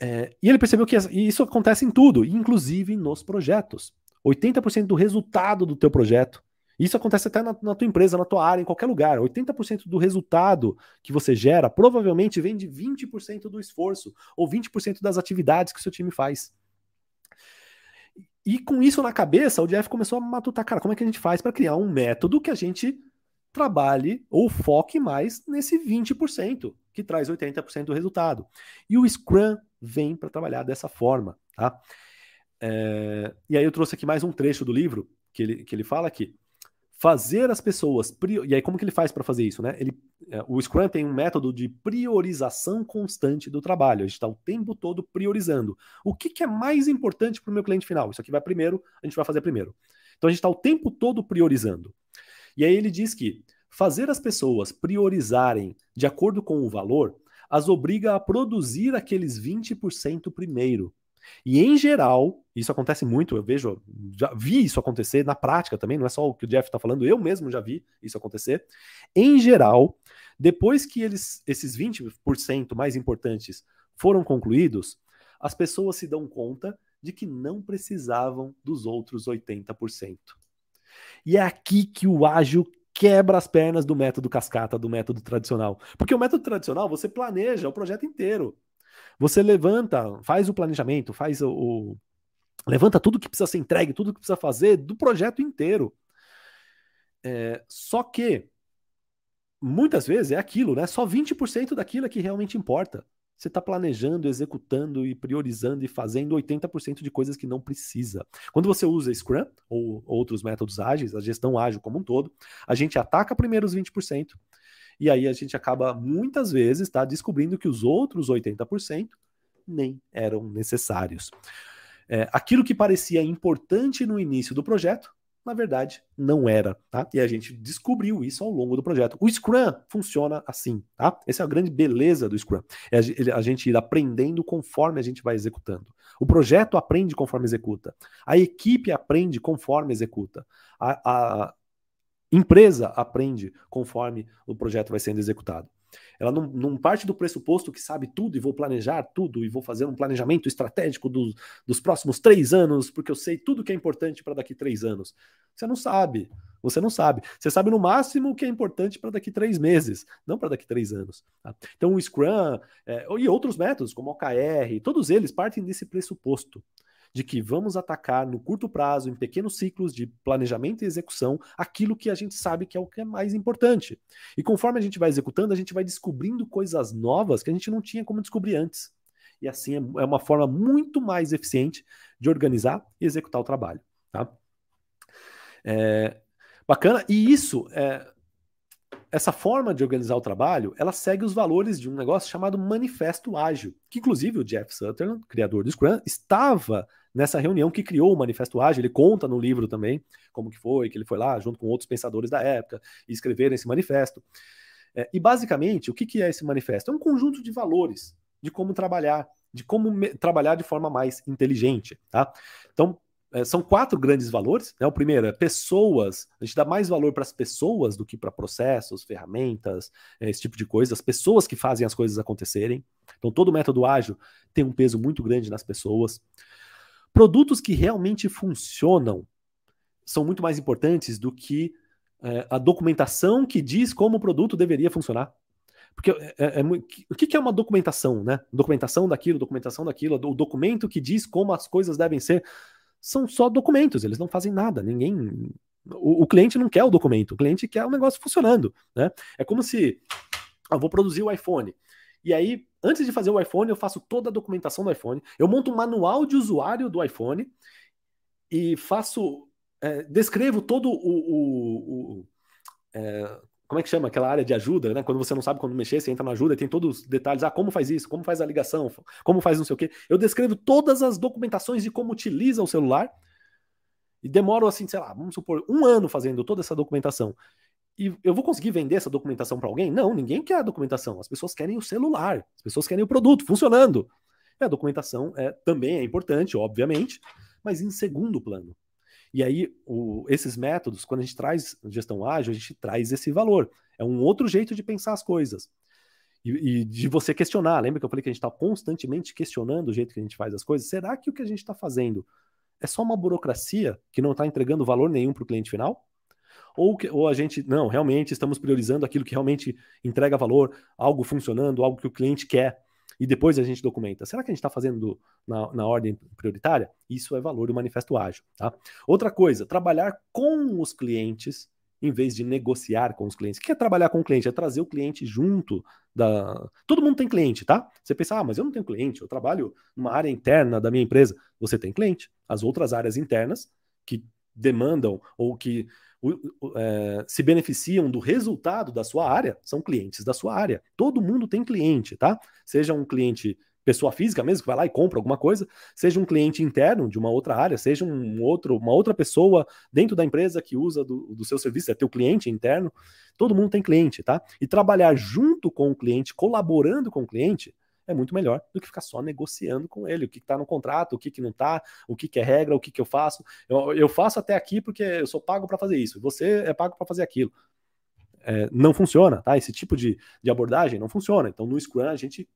É, e ele percebeu que isso acontece em tudo, inclusive nos projetos. 80% do resultado do teu projeto. Isso acontece até na, na, tua empresa, na tua área, em qualquer lugar. 80% do resultado que você gera provavelmente vem de 20% do esforço ou 20% das atividades que o seu time faz. E com isso na cabeça, o Jeff começou a matutar, cara, como é que a gente faz para criar um método que a gente trabalhe ou foque mais nesse 20% que traz 80% do resultado. E o Scrum vem para trabalhar dessa forma, tá? É, e aí eu trouxe aqui mais um trecho do livro que ele, que ele fala aqui. Fazer as pessoas. E aí, como que ele faz para fazer isso? Né? Ele, é, o Scrum tem um método de priorização constante do trabalho. A gente está o tempo todo priorizando. O que, que é mais importante para o meu cliente final? Isso aqui vai primeiro, a gente vai fazer primeiro. Então a gente está o tempo todo priorizando. E aí ele diz que fazer as pessoas priorizarem de acordo com o valor as obriga a produzir aqueles 20% primeiro. E em geral, isso acontece muito, eu vejo, já vi isso acontecer na prática também, não é só o que o Jeff está falando, eu mesmo já vi isso acontecer. Em geral, depois que eles, esses 20% mais importantes foram concluídos, as pessoas se dão conta de que não precisavam dos outros 80%. E é aqui que o ágil quebra as pernas do método cascata, do método tradicional. Porque o método tradicional, você planeja o projeto inteiro. Você levanta, faz o planejamento, faz o, o levanta tudo que precisa ser entregue, tudo que precisa fazer do projeto inteiro. É, só que muitas vezes é aquilo, né? Só 20% daquilo é que realmente importa. Você está planejando, executando e priorizando e fazendo 80% de coisas que não precisa. Quando você usa Scrum ou outros métodos ágeis, a gestão ágil como um todo, a gente ataca primeiro os 20%, e aí a gente acaba muitas vezes tá, descobrindo que os outros 80% nem eram necessários. É, aquilo que parecia importante no início do projeto, na verdade, não era, tá? E a gente descobriu isso ao longo do projeto. O Scrum funciona assim, tá? Essa é a grande beleza do Scrum. É a gente ir aprendendo conforme a gente vai executando. O projeto aprende conforme executa. A equipe aprende conforme executa. A, a, empresa aprende conforme o projeto vai sendo executado. Ela não, não, parte do pressuposto que sabe tudo e vou planejar tudo e vou fazer um planejamento estratégico do, dos próximos três anos, porque eu sei tudo que é importante para daqui três anos. Você não sabe. Você não sabe. Você sabe no máximo o que é importante para daqui três meses, não para daqui três anos. Tá? Então o Scrum é, e outros métodos, como OKR, todos eles partem desse pressuposto de que vamos atacar no curto prazo, em pequenos ciclos de planejamento e execução, aquilo que a gente sabe que é o que é mais importante. E conforme a gente vai executando, a gente vai descobrindo coisas novas que a gente não tinha como descobrir antes. E assim é, é uma forma muito mais eficiente de organizar e executar o trabalho. Tá? É, bacana. E isso, é, essa forma de organizar o trabalho, ela segue os valores de um negócio chamado Manifesto Ágil, que inclusive o Jeff Sutherland, criador do Scrum, estava nessa reunião que criou o Manifesto Ágil. Ele conta no livro também como que foi, que ele foi lá junto com outros pensadores da época e escreveram esse manifesto. É, e basicamente, o que, que é esse manifesto? É um conjunto de valores de como trabalhar, de como trabalhar de forma mais inteligente, tá? Então, é, são quatro grandes valores. Né? O primeiro é pessoas. A gente dá mais valor para as pessoas do que para processos, ferramentas, é, esse tipo de coisa. As pessoas que fazem as coisas acontecerem. Então, todo método ágil tem um peso muito grande nas pessoas. Produtos que realmente funcionam são muito mais importantes do que é, a documentação que diz como o produto deveria funcionar. Porque é, é, é o que, é uma documentação, né? Documentação daquilo, documentação daquilo, o documento que diz como as coisas devem ser são só documentos, eles não fazem nada, ninguém. O, o cliente não quer o documento, o cliente quer o negócio funcionando. Né? É como se eu vou produzir o iPhone. E aí, antes de fazer o iPhone, eu faço toda a documentação do iPhone, eu monto um manual de usuário do iPhone e faço. É, descrevo todo o, o, o é, como é que chama aquela área de ajuda, né? Quando você não sabe como mexer, você entra na ajuda e tem todos os detalhes. Ah, como faz isso? Como faz a ligação? Como faz não sei o quê? Eu descrevo todas as documentações de como utiliza o celular e demoro assim, sei lá, vamos supor, um ano fazendo toda essa documentação. E eu vou conseguir vender essa documentação para alguém? Não, ninguém quer a documentação. As pessoas querem o celular, as pessoas querem o produto funcionando. E a documentação é, também é importante, obviamente, mas em segundo plano. E aí, o, esses métodos, quando a gente traz gestão ágil, a gente traz esse valor. É um outro jeito de pensar as coisas. E, e de você questionar. Lembra que eu falei que a gente está constantemente questionando o jeito que a gente faz as coisas? Será que o que a gente está fazendo é só uma burocracia que não está entregando valor nenhum para o cliente final? Ou, que, ou a gente, não, realmente estamos priorizando aquilo que realmente entrega valor, algo funcionando, algo que o cliente quer e depois a gente documenta. Será que a gente está fazendo na, na, ordem prioritária? Isso é valor do manifesto ágil. Tá? Outra coisa, trabalhar com os clientes em vez de negociar com os clientes. O que é trabalhar com o cliente? É trazer o cliente junto da. Todo mundo tem cliente, tá? Você pensa, ah, mas eu não tenho cliente, eu trabalho numa área interna da minha empresa. Você tem cliente. As outras áreas internas que demandam ou que é, se beneficiam do resultado da sua área são clientes da sua área. Todo mundo tem cliente, tá? Seja um cliente pessoa física mesmo que vai lá e compra alguma coisa, seja um cliente interno de uma outra área, seja um outro, uma outra pessoa dentro da empresa que usa do, do seu serviço, é teu cliente interno, todo mundo tem cliente, tá? E trabalhar junto com o cliente, colaborando com o cliente, é muito melhor do que ficar só negociando com ele, o que está no contrato, o que, que não está, o que, que é regra, o que, que eu faço. Eu, eu faço até aqui porque eu sou pago para fazer isso, você é pago para fazer aquilo. É, não funciona, tá? Esse tipo de, de abordagem não funciona. Então, no Scrum, a gente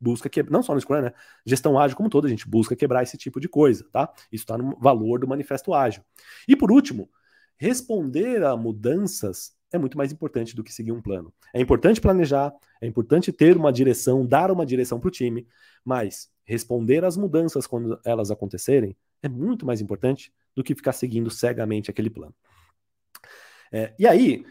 busca quebrar, não só no Scrum, né? Gestão ágil como toda, a gente busca quebrar esse tipo de coisa, tá? Isso está no valor do manifesto ágil. E por último, responder a mudanças é muito mais importante do que seguir um plano. É importante planejar, é importante ter uma direção, dar uma direção para o time, mas responder às mudanças quando elas acontecerem é muito mais importante do que ficar seguindo cegamente aquele plano. É, e aí,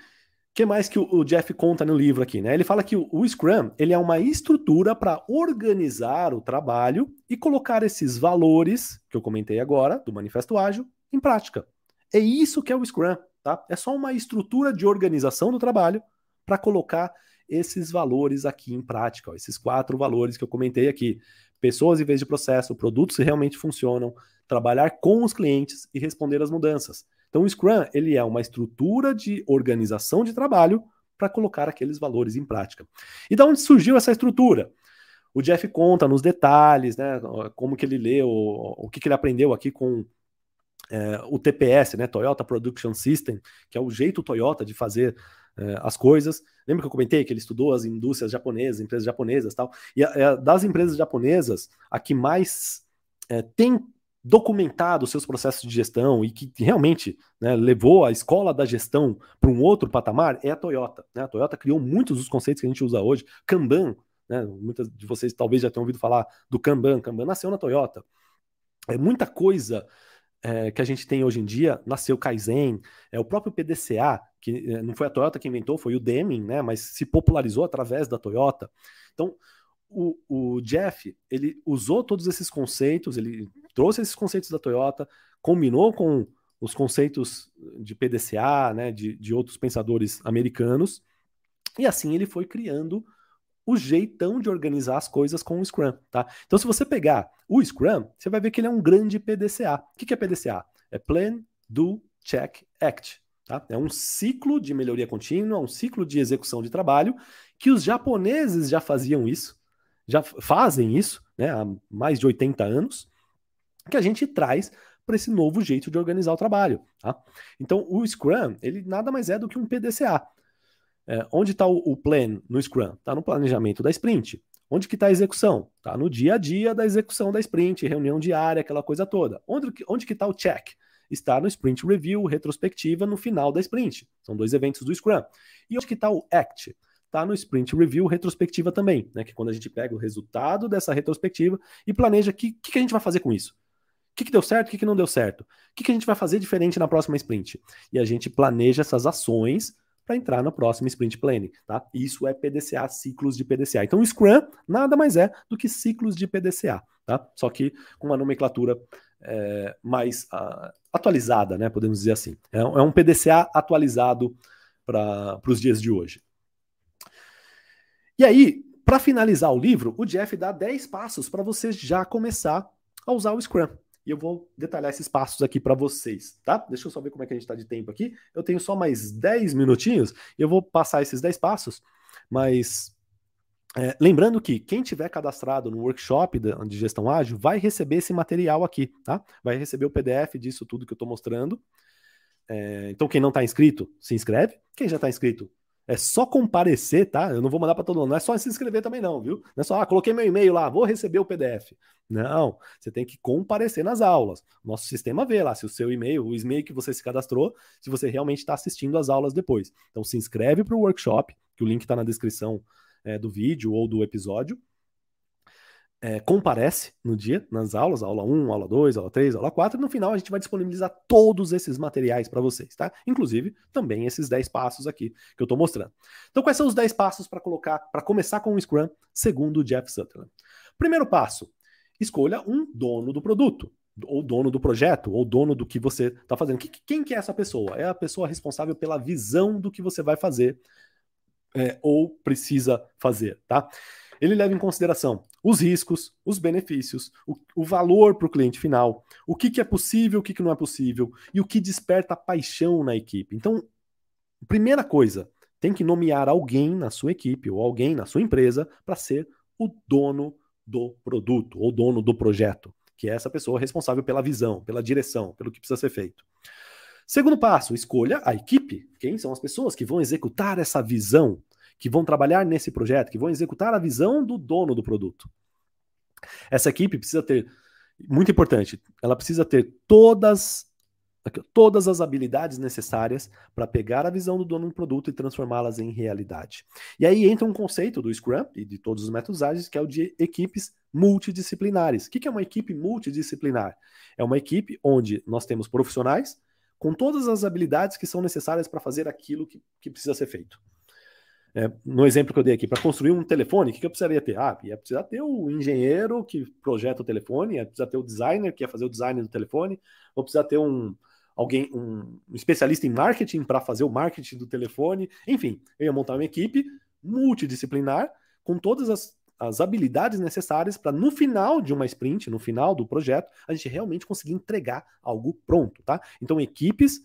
o que mais que o, o, Jeff conta no livro aqui? Né? Ele fala que o, o Scrum ele é uma estrutura para organizar o trabalho e colocar esses valores que eu comentei agora, do Manifesto Ágil, em prática. É isso que é o Scrum. Tá? É só uma estrutura de organização do trabalho para colocar esses valores aqui em prática, ó, esses quatro valores que eu comentei aqui. Pessoas em vez de processo, produtos que realmente funcionam, trabalhar com os clientes e responder às mudanças. Então o Scrum ele é uma estrutura de organização de trabalho para colocar aqueles valores em prática. E da onde surgiu essa estrutura? O Jeff conta nos detalhes, né, como que ele leu, o que, que ele aprendeu aqui com é, o TPS, né, Toyota Production System, que é o jeito Toyota de fazer é, as coisas. Lembra que eu comentei que ele estudou as indústrias japonesas, empresas japonesas tal? E a, a, das empresas japonesas, a que mais é, tem documentado seus processos de gestão e que realmente né, levou a escola da gestão para um outro patamar é a Toyota. Né? A Toyota criou muitos dos conceitos que a gente usa hoje. Kanban, né? muitas de vocês talvez já tenham ouvido falar do Kanban. Kanban nasceu na Toyota. É muita coisa é, que a gente tem hoje em dia, nasceu Kaizen, é o próprio PDCA, que é, não foi a Toyota que inventou, foi o Deming, né, mas se popularizou através da Toyota. Então, o, o Jeff, ele usou todos esses conceitos, ele trouxe esses conceitos da Toyota, combinou com os conceitos de PDCA, né, de, de outros pensadores americanos, e assim ele foi criando o jeitão de organizar as coisas com o Scrum, tá? Então, se você pegar o Scrum, você vai ver que ele é um grande PDCA. O que é PDCA? É Plan, Do, Check, Act. Tá? É um ciclo de melhoria contínua, um ciclo de execução de trabalho, que os japoneses já faziam isso, já fazem isso né, há mais de 80 anos, que a gente traz para esse novo jeito de organizar o trabalho. Tá? Então, o Scrum, ele nada mais é do que um PDCA. É, onde está o, o, plan no Scrum? Está no planejamento da sprint. Onde que está a execução? Está no dia a dia da execução da sprint, reunião diária, aquela coisa toda. Onde, onde que está o check? Está no sprint review, retrospectiva, no final da sprint. São dois eventos do Scrum. E onde que está o act? Está no sprint review, retrospectiva também, né? Que é quando a gente pega o resultado dessa retrospectiva e planeja o que, que a gente vai fazer com isso. O que, que, deu certo, o que, que não deu certo? O que, que, a gente vai fazer diferente na próxima sprint? E a gente planeja essas ações para entrar no próximo sprint planning, tá? Isso é PDCA, ciclos de PDCA. Então, o Scrum nada mais é do que ciclos de PDCA, tá? Só que com uma nomenclatura é, mais uh, atualizada, né? Podemos dizer assim. É, é um PDCA atualizado para os dias de hoje. E aí, para finalizar o livro, o Jeff dá 10 passos para você já começar a usar o Scrum. E eu vou detalhar esses passos aqui para vocês, tá? Deixa eu só ver como é que a gente está de tempo aqui. Eu tenho só mais 10 minutinhos e eu vou passar esses 10 passos, mas é, lembrando que quem tiver cadastrado no workshop de gestão ágil vai receber esse material aqui, tá? Vai receber o PDF disso tudo que eu estou mostrando. É, então, quem não está inscrito, se inscreve. Quem já está inscrito, é só comparecer, tá? Eu não vou mandar para todo mundo. Não é só se inscrever também, não, viu? Não é só, ah, coloquei meu e-mail lá, vou receber o PDF. Não, você tem que comparecer nas aulas. Nosso sistema vê lá se o seu e-mail, o e-mail que você se cadastrou, se você realmente está assistindo as aulas depois. Então se inscreve para o workshop, que o link está na descrição é, do vídeo ou do episódio é, comparece no dia, nas aulas, aula 1, aula 2, aula 3, aula 4, e no final a gente vai disponibilizar todos esses materiais para vocês, tá? Inclusive também esses 10 passos aqui que eu estou mostrando. Então, quais são os 10 passos para colocar, para começar com o Scrum, segundo o Jeff Sutherland? Primeiro passo: escolha um dono do produto, ou dono do projeto, ou dono do que você está fazendo. Quem que é essa pessoa? É a pessoa responsável pela visão do que você vai fazer é, ou precisa fazer, tá? Ele leva em consideração os riscos, os benefícios, o, o valor para o cliente final, o que, que é possível, o que, que não é possível e o que desperta paixão na equipe. Então, primeira coisa, tem que nomear alguém na sua equipe ou alguém na sua empresa para ser o dono do produto ou dono do projeto, que é essa pessoa responsável pela visão, pela direção, pelo que precisa ser feito. Segundo passo, escolha a equipe. Quem são as pessoas que vão executar essa visão? Que vão trabalhar nesse projeto, que vão executar a visão do dono do produto. Essa equipe precisa ter, muito importante, ela precisa ter todas todas as habilidades necessárias para pegar a visão do dono do produto e transformá-las em realidade. E aí entra um conceito do Scrum e de todos os métodos ágeis, que é o de equipes multidisciplinares. O que é uma equipe multidisciplinar? É uma equipe onde nós temos profissionais com todas as habilidades que são necessárias para fazer aquilo que, que precisa ser feito. É, no exemplo que eu dei aqui, para construir um telefone, o que, que eu precisaria ter? Ah, ia precisar ter o engenheiro que projeta o telefone, ia precisar ter o designer que ia fazer o design do telefone, ou precisar ter um alguém, um, um especialista em marketing para fazer o marketing do telefone. Enfim, eu ia montar uma equipe multidisciplinar com todas as, as habilidades necessárias para no final de uma sprint, no final do projeto, a gente realmente conseguir entregar algo pronto, tá? Então, equipes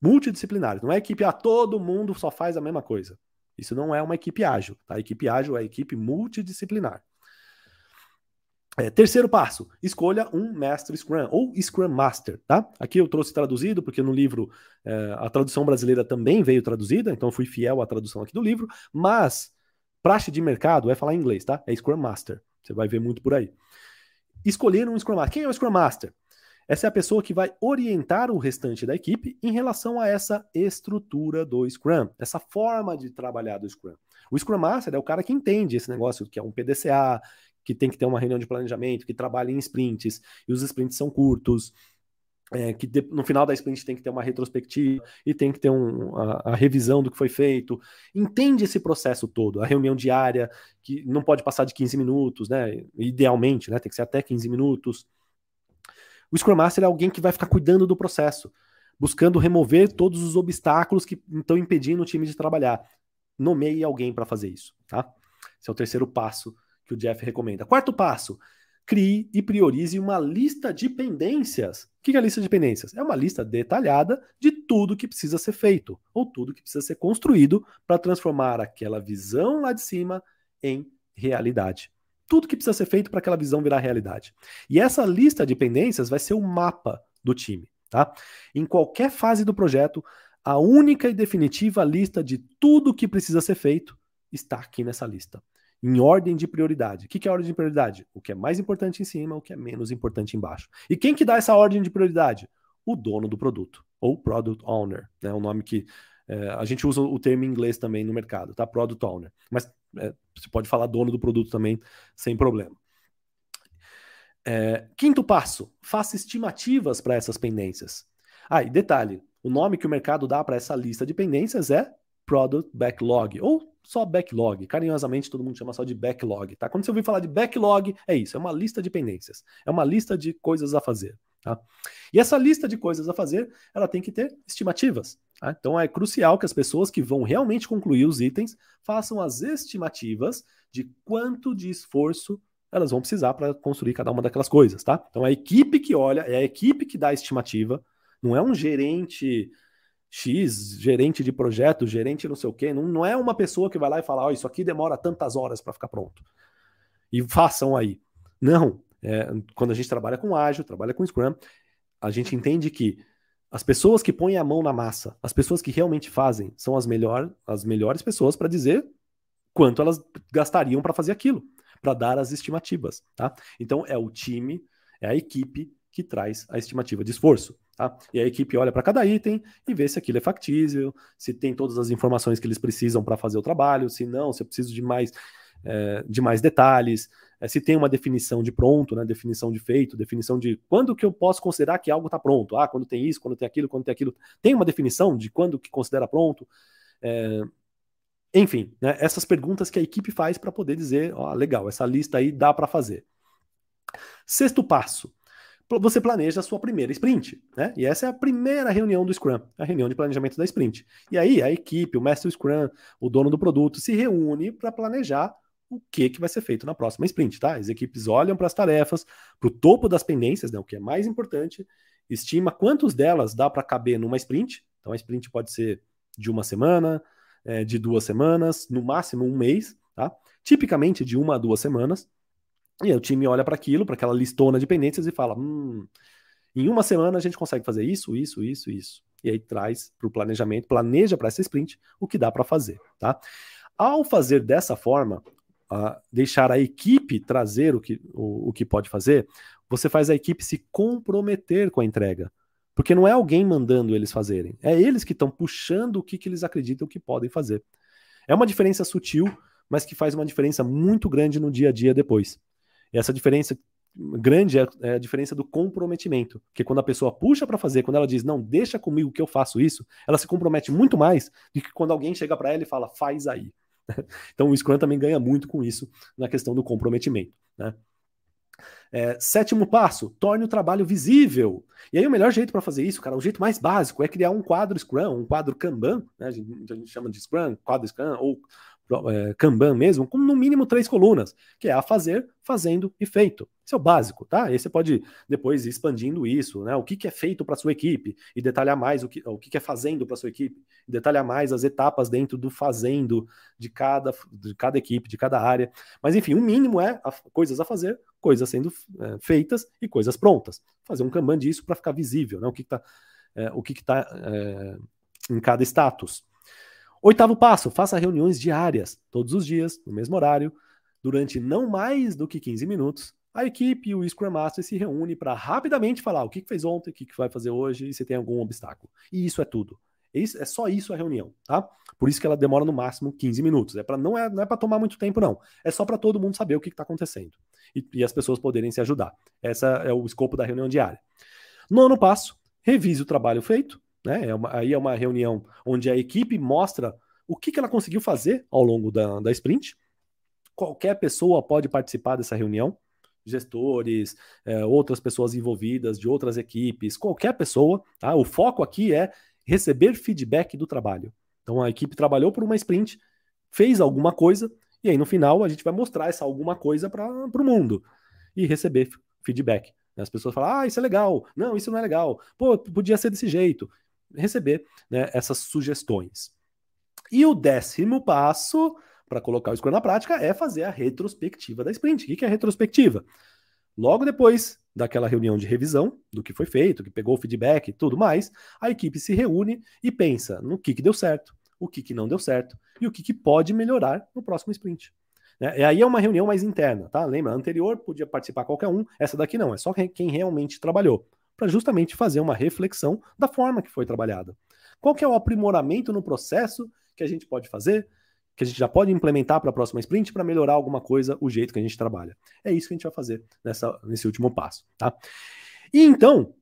multidisciplinares. Não é equipe, ah, todo mundo só faz a mesma coisa. Isso não é uma equipe ágil. Tá? A equipe ágil é a equipe multidisciplinar. É, terceiro passo, escolha um mestre Scrum ou Scrum Master, tá? Aqui eu trouxe traduzido, porque no livro é, a tradução brasileira também veio traduzida, então fui fiel à tradução aqui do livro, mas praxe de mercado é falar em inglês, tá? É Scrum Master. Você vai ver muito por aí. Escolher um Scrum Master. Quem é o Scrum Master? Essa é a pessoa que vai orientar o restante da equipe em relação a essa estrutura do Scrum, essa forma de trabalhar do Scrum. O Scrum Master é o cara que entende esse negócio, que é um PDCA, que tem que ter uma reunião de planejamento, que trabalha em sprints, e os sprints são curtos, é, que de, no final da sprint tem que ter uma retrospectiva e tem que ter um, a, a, revisão do que foi feito. Entende esse processo todo, a reunião diária, que não pode passar de 15 minutos, né? Idealmente, né? Tem que ser até 15 minutos. O Scrum Master é alguém que vai ficar cuidando do processo, buscando remover todos os obstáculos que estão impedindo o time de trabalhar. Nomeie alguém para fazer isso, tá? Esse é o terceiro passo que o Jeff recomenda. Quarto passo, crie e priorize uma lista de pendências. O que é a lista de pendências? É uma lista detalhada de tudo que precisa ser feito, ou tudo que precisa ser construído para transformar aquela visão lá de cima em realidade. Tudo que precisa ser feito para aquela visão virar realidade. E essa lista de pendências vai ser o mapa do time. Tá? Em qualquer fase do projeto, a única e definitiva lista de tudo que precisa ser feito está aqui nessa lista em ordem de prioridade. O que é ordem de prioridade? O que é mais importante em cima, o que é menos importante embaixo. E quem que dá essa ordem de prioridade? O dono do produto, ou Product Owner, né? O nome que é, a gente usa o termo em inglês também no mercado, tá? Product Owner. Mas é, você pode falar dono do produto também, sem problema. É, quinto passo, faça estimativas para essas pendências. Ah, e detalhe, o nome que o mercado dá para essa lista de pendências é Product Backlog, ou só backlog. Carinhosamente todo mundo chama só de backlog, tá? Quando você ouvir falar de backlog, é isso, é uma lista de pendências, é uma lista de coisas a fazer, tá? E essa lista de coisas a fazer, ela tem que ter estimativas. Tá? Então é crucial que as pessoas que vão realmente concluir os itens façam as estimativas de quanto de esforço elas vão precisar para construir cada uma daquelas coisas, tá? Então a equipe que olha, é a equipe que dá a estimativa, não é um gerente X, gerente de projeto, gerente não sei o quê. Não, não é uma pessoa que vai lá e fala, oh, isso aqui demora tantas horas para ficar pronto. E façam aí. Não. É, quando a gente trabalha com ágil, trabalha com Scrum, a gente entende que as pessoas que põem a mão na massa, as pessoas que realmente fazem, são as, melhor, as melhores pessoas para dizer quanto elas gastariam para fazer aquilo, para dar as estimativas. Tá? Então é o time, é a equipe que traz a estimativa de esforço. Tá? E a equipe olha para cada item e vê se aquilo é factível, se tem todas as informações que eles precisam para fazer o trabalho, se não, se eu preciso de mais, é, de mais detalhes, é, se tem uma definição de pronto, né, definição de feito, definição de quando que eu posso considerar que algo está pronto. Ah, quando tem isso, quando tem aquilo, quando tem aquilo. Tem uma definição de quando que considera pronto. É, enfim, né, essas perguntas que a equipe faz para poder dizer, ó, legal, essa lista aí dá para fazer. Sexto passo, você planeja a sua primeira sprint, né? E essa é a primeira reunião do Scrum, a reunião de planejamento da sprint. E aí a equipe, o mestre Scrum, o dono do produto se reúne para planejar o que, que vai ser feito na próxima sprint, tá? As equipes olham para as tarefas, para o topo das pendências, né, o que é mais importante, estima quantos delas dá para caber numa sprint. Então a sprint pode ser de uma semana, é, de duas semanas, no máximo um mês, tá? Tipicamente de uma a duas semanas. E aí o time olha para aquilo, para aquela listona de pendências e fala: hum, em uma semana a gente consegue fazer isso, isso, isso, isso. E aí traz para o planejamento, planeja para essa sprint o que dá para fazer, tá? Ao fazer dessa forma, uh, deixar a equipe trazer o que, o, o que pode fazer, você faz a equipe se comprometer com a entrega. Porque não é alguém mandando eles fazerem, é eles que estão puxando o que, que eles acreditam que podem fazer. É uma diferença sutil, mas que faz uma diferença muito grande no dia a dia depois. E essa diferença grande é, é a diferença do comprometimento. Porque quando a pessoa puxa para fazer, quando ela diz, não, deixa comigo que eu faço isso, ela se compromete muito mais do que quando alguém chega para ela e fala, faz aí. então o Scrum também ganha muito com isso na questão do comprometimento. Né? É, sétimo passo, torne o trabalho visível. E aí o melhor jeito para fazer isso, cara, o jeito mais básico é criar um quadro Scrum, um quadro Kanban, né? a, gente, a gente chama de Scrum, quadro Scrum, ou é, Kanban mesmo, com no mínimo três colunas, que é a fazer, fazendo e feito. Esse é o básico, tá? Aí você pode depois ir expandindo isso, né? O que, que é feito para sua equipe e detalhar mais o que, o que, que é fazendo para sua equipe, e detalhar mais as etapas dentro do fazendo de cada, de cada equipe, de cada área. Mas enfim, o mínimo é a, coisas a fazer, coisas sendo é, feitas e coisas prontas. Fazer um Kanban disso para ficar visível, né? O que está é, o que tá, é, em cada status. Oitavo passo, faça reuniões diárias, todos os dias, no mesmo horário, durante não mais do que 15 minutos. A equipe e o Scrum Master se reúne para rapidamente falar o que fez ontem, o que vai fazer hoje e se tem algum obstáculo. E isso é tudo. É só isso a reunião, tá? Por isso que ela demora no máximo 15 minutos. É para não é, não é para tomar muito tempo, não. É só para todo mundo saber o que está acontecendo e, e as pessoas poderem se ajudar. Essa é o escopo da reunião diária. Nono passo: revise o trabalho feito né? É uma, aí é uma reunião onde a equipe mostra o que, que ela conseguiu fazer ao longo da, da sprint. Qualquer pessoa pode participar dessa reunião, gestores, é, outras pessoas envolvidas de outras equipes, qualquer pessoa. Tá? O foco aqui é receber feedback do trabalho. Então a equipe trabalhou por uma sprint, fez alguma coisa E aí no final a gente vai mostrar essa alguma coisa para o mundo e receber feedback. As pessoas falam, ah, isso é legal, não, isso não é legal, pô, podia ser desse jeito. Receber né, essas sugestões. E o décimo passo para colocar o Scrum na prática é fazer a retrospectiva da sprint. O que é retrospectiva? Logo depois daquela reunião de revisão do que foi feito, que pegou o feedback e tudo mais, a equipe se reúne e pensa no que, que deu certo, o que, que não deu certo e o que, que pode melhorar no próximo sprint. Né? E aí é uma reunião mais interna, tá? Lembra? Anterior podia participar qualquer um, essa daqui não, é só quem realmente trabalhou, para justamente fazer uma reflexão da forma que foi trabalhada. Qual que é o aprimoramento no processo que a gente pode fazer, que a gente já pode implementar para a próxima sprint para melhorar alguma coisa, o jeito que a gente trabalha. É isso que a gente vai fazer nessa, nesse último passo, tá? E então,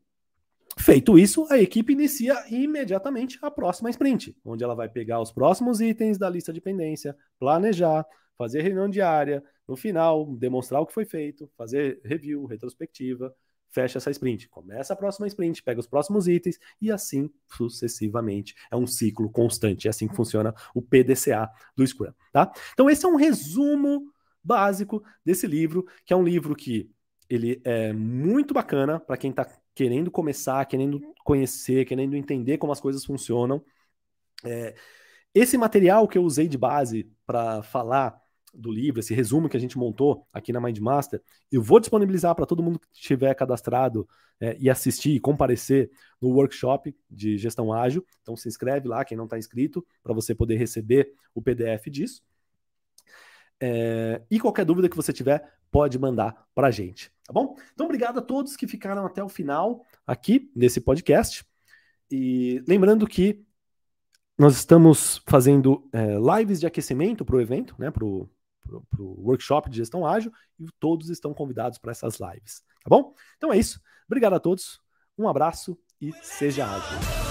Feito isso, a equipe inicia imediatamente a próxima sprint, onde ela vai pegar os próximos itens da lista de pendência, planejar, fazer reunião diária, no final, demonstrar o que foi feito, fazer review, retrospectiva, fecha essa sprint. Começa a próxima sprint, pega os próximos itens e assim sucessivamente. É um ciclo constante. É assim que funciona o PDCA do Scrum, tá? Então esse é um resumo básico desse livro, que é um livro que ele é muito bacana para quem está querendo começar, querendo conhecer, querendo entender como as coisas funcionam. É, esse material que eu usei de base para falar do livro, esse resumo que a gente montou aqui na Mindmaster, eu vou disponibilizar para todo mundo que estiver cadastrado é, e assistir e comparecer no workshop de gestão ágil. Então se inscreve lá, quem não está inscrito, para você poder receber o PDF disso. É, e qualquer dúvida que você tiver, pode mandar para a gente, tá bom? Então, obrigado a todos que ficaram até o final aqui nesse podcast. E lembrando que nós estamos fazendo é, lives de aquecimento para o evento, né, para o workshop de gestão ágil, e todos estão convidados para essas lives, tá bom? Então é isso. Obrigado a todos, um abraço e seja ágil.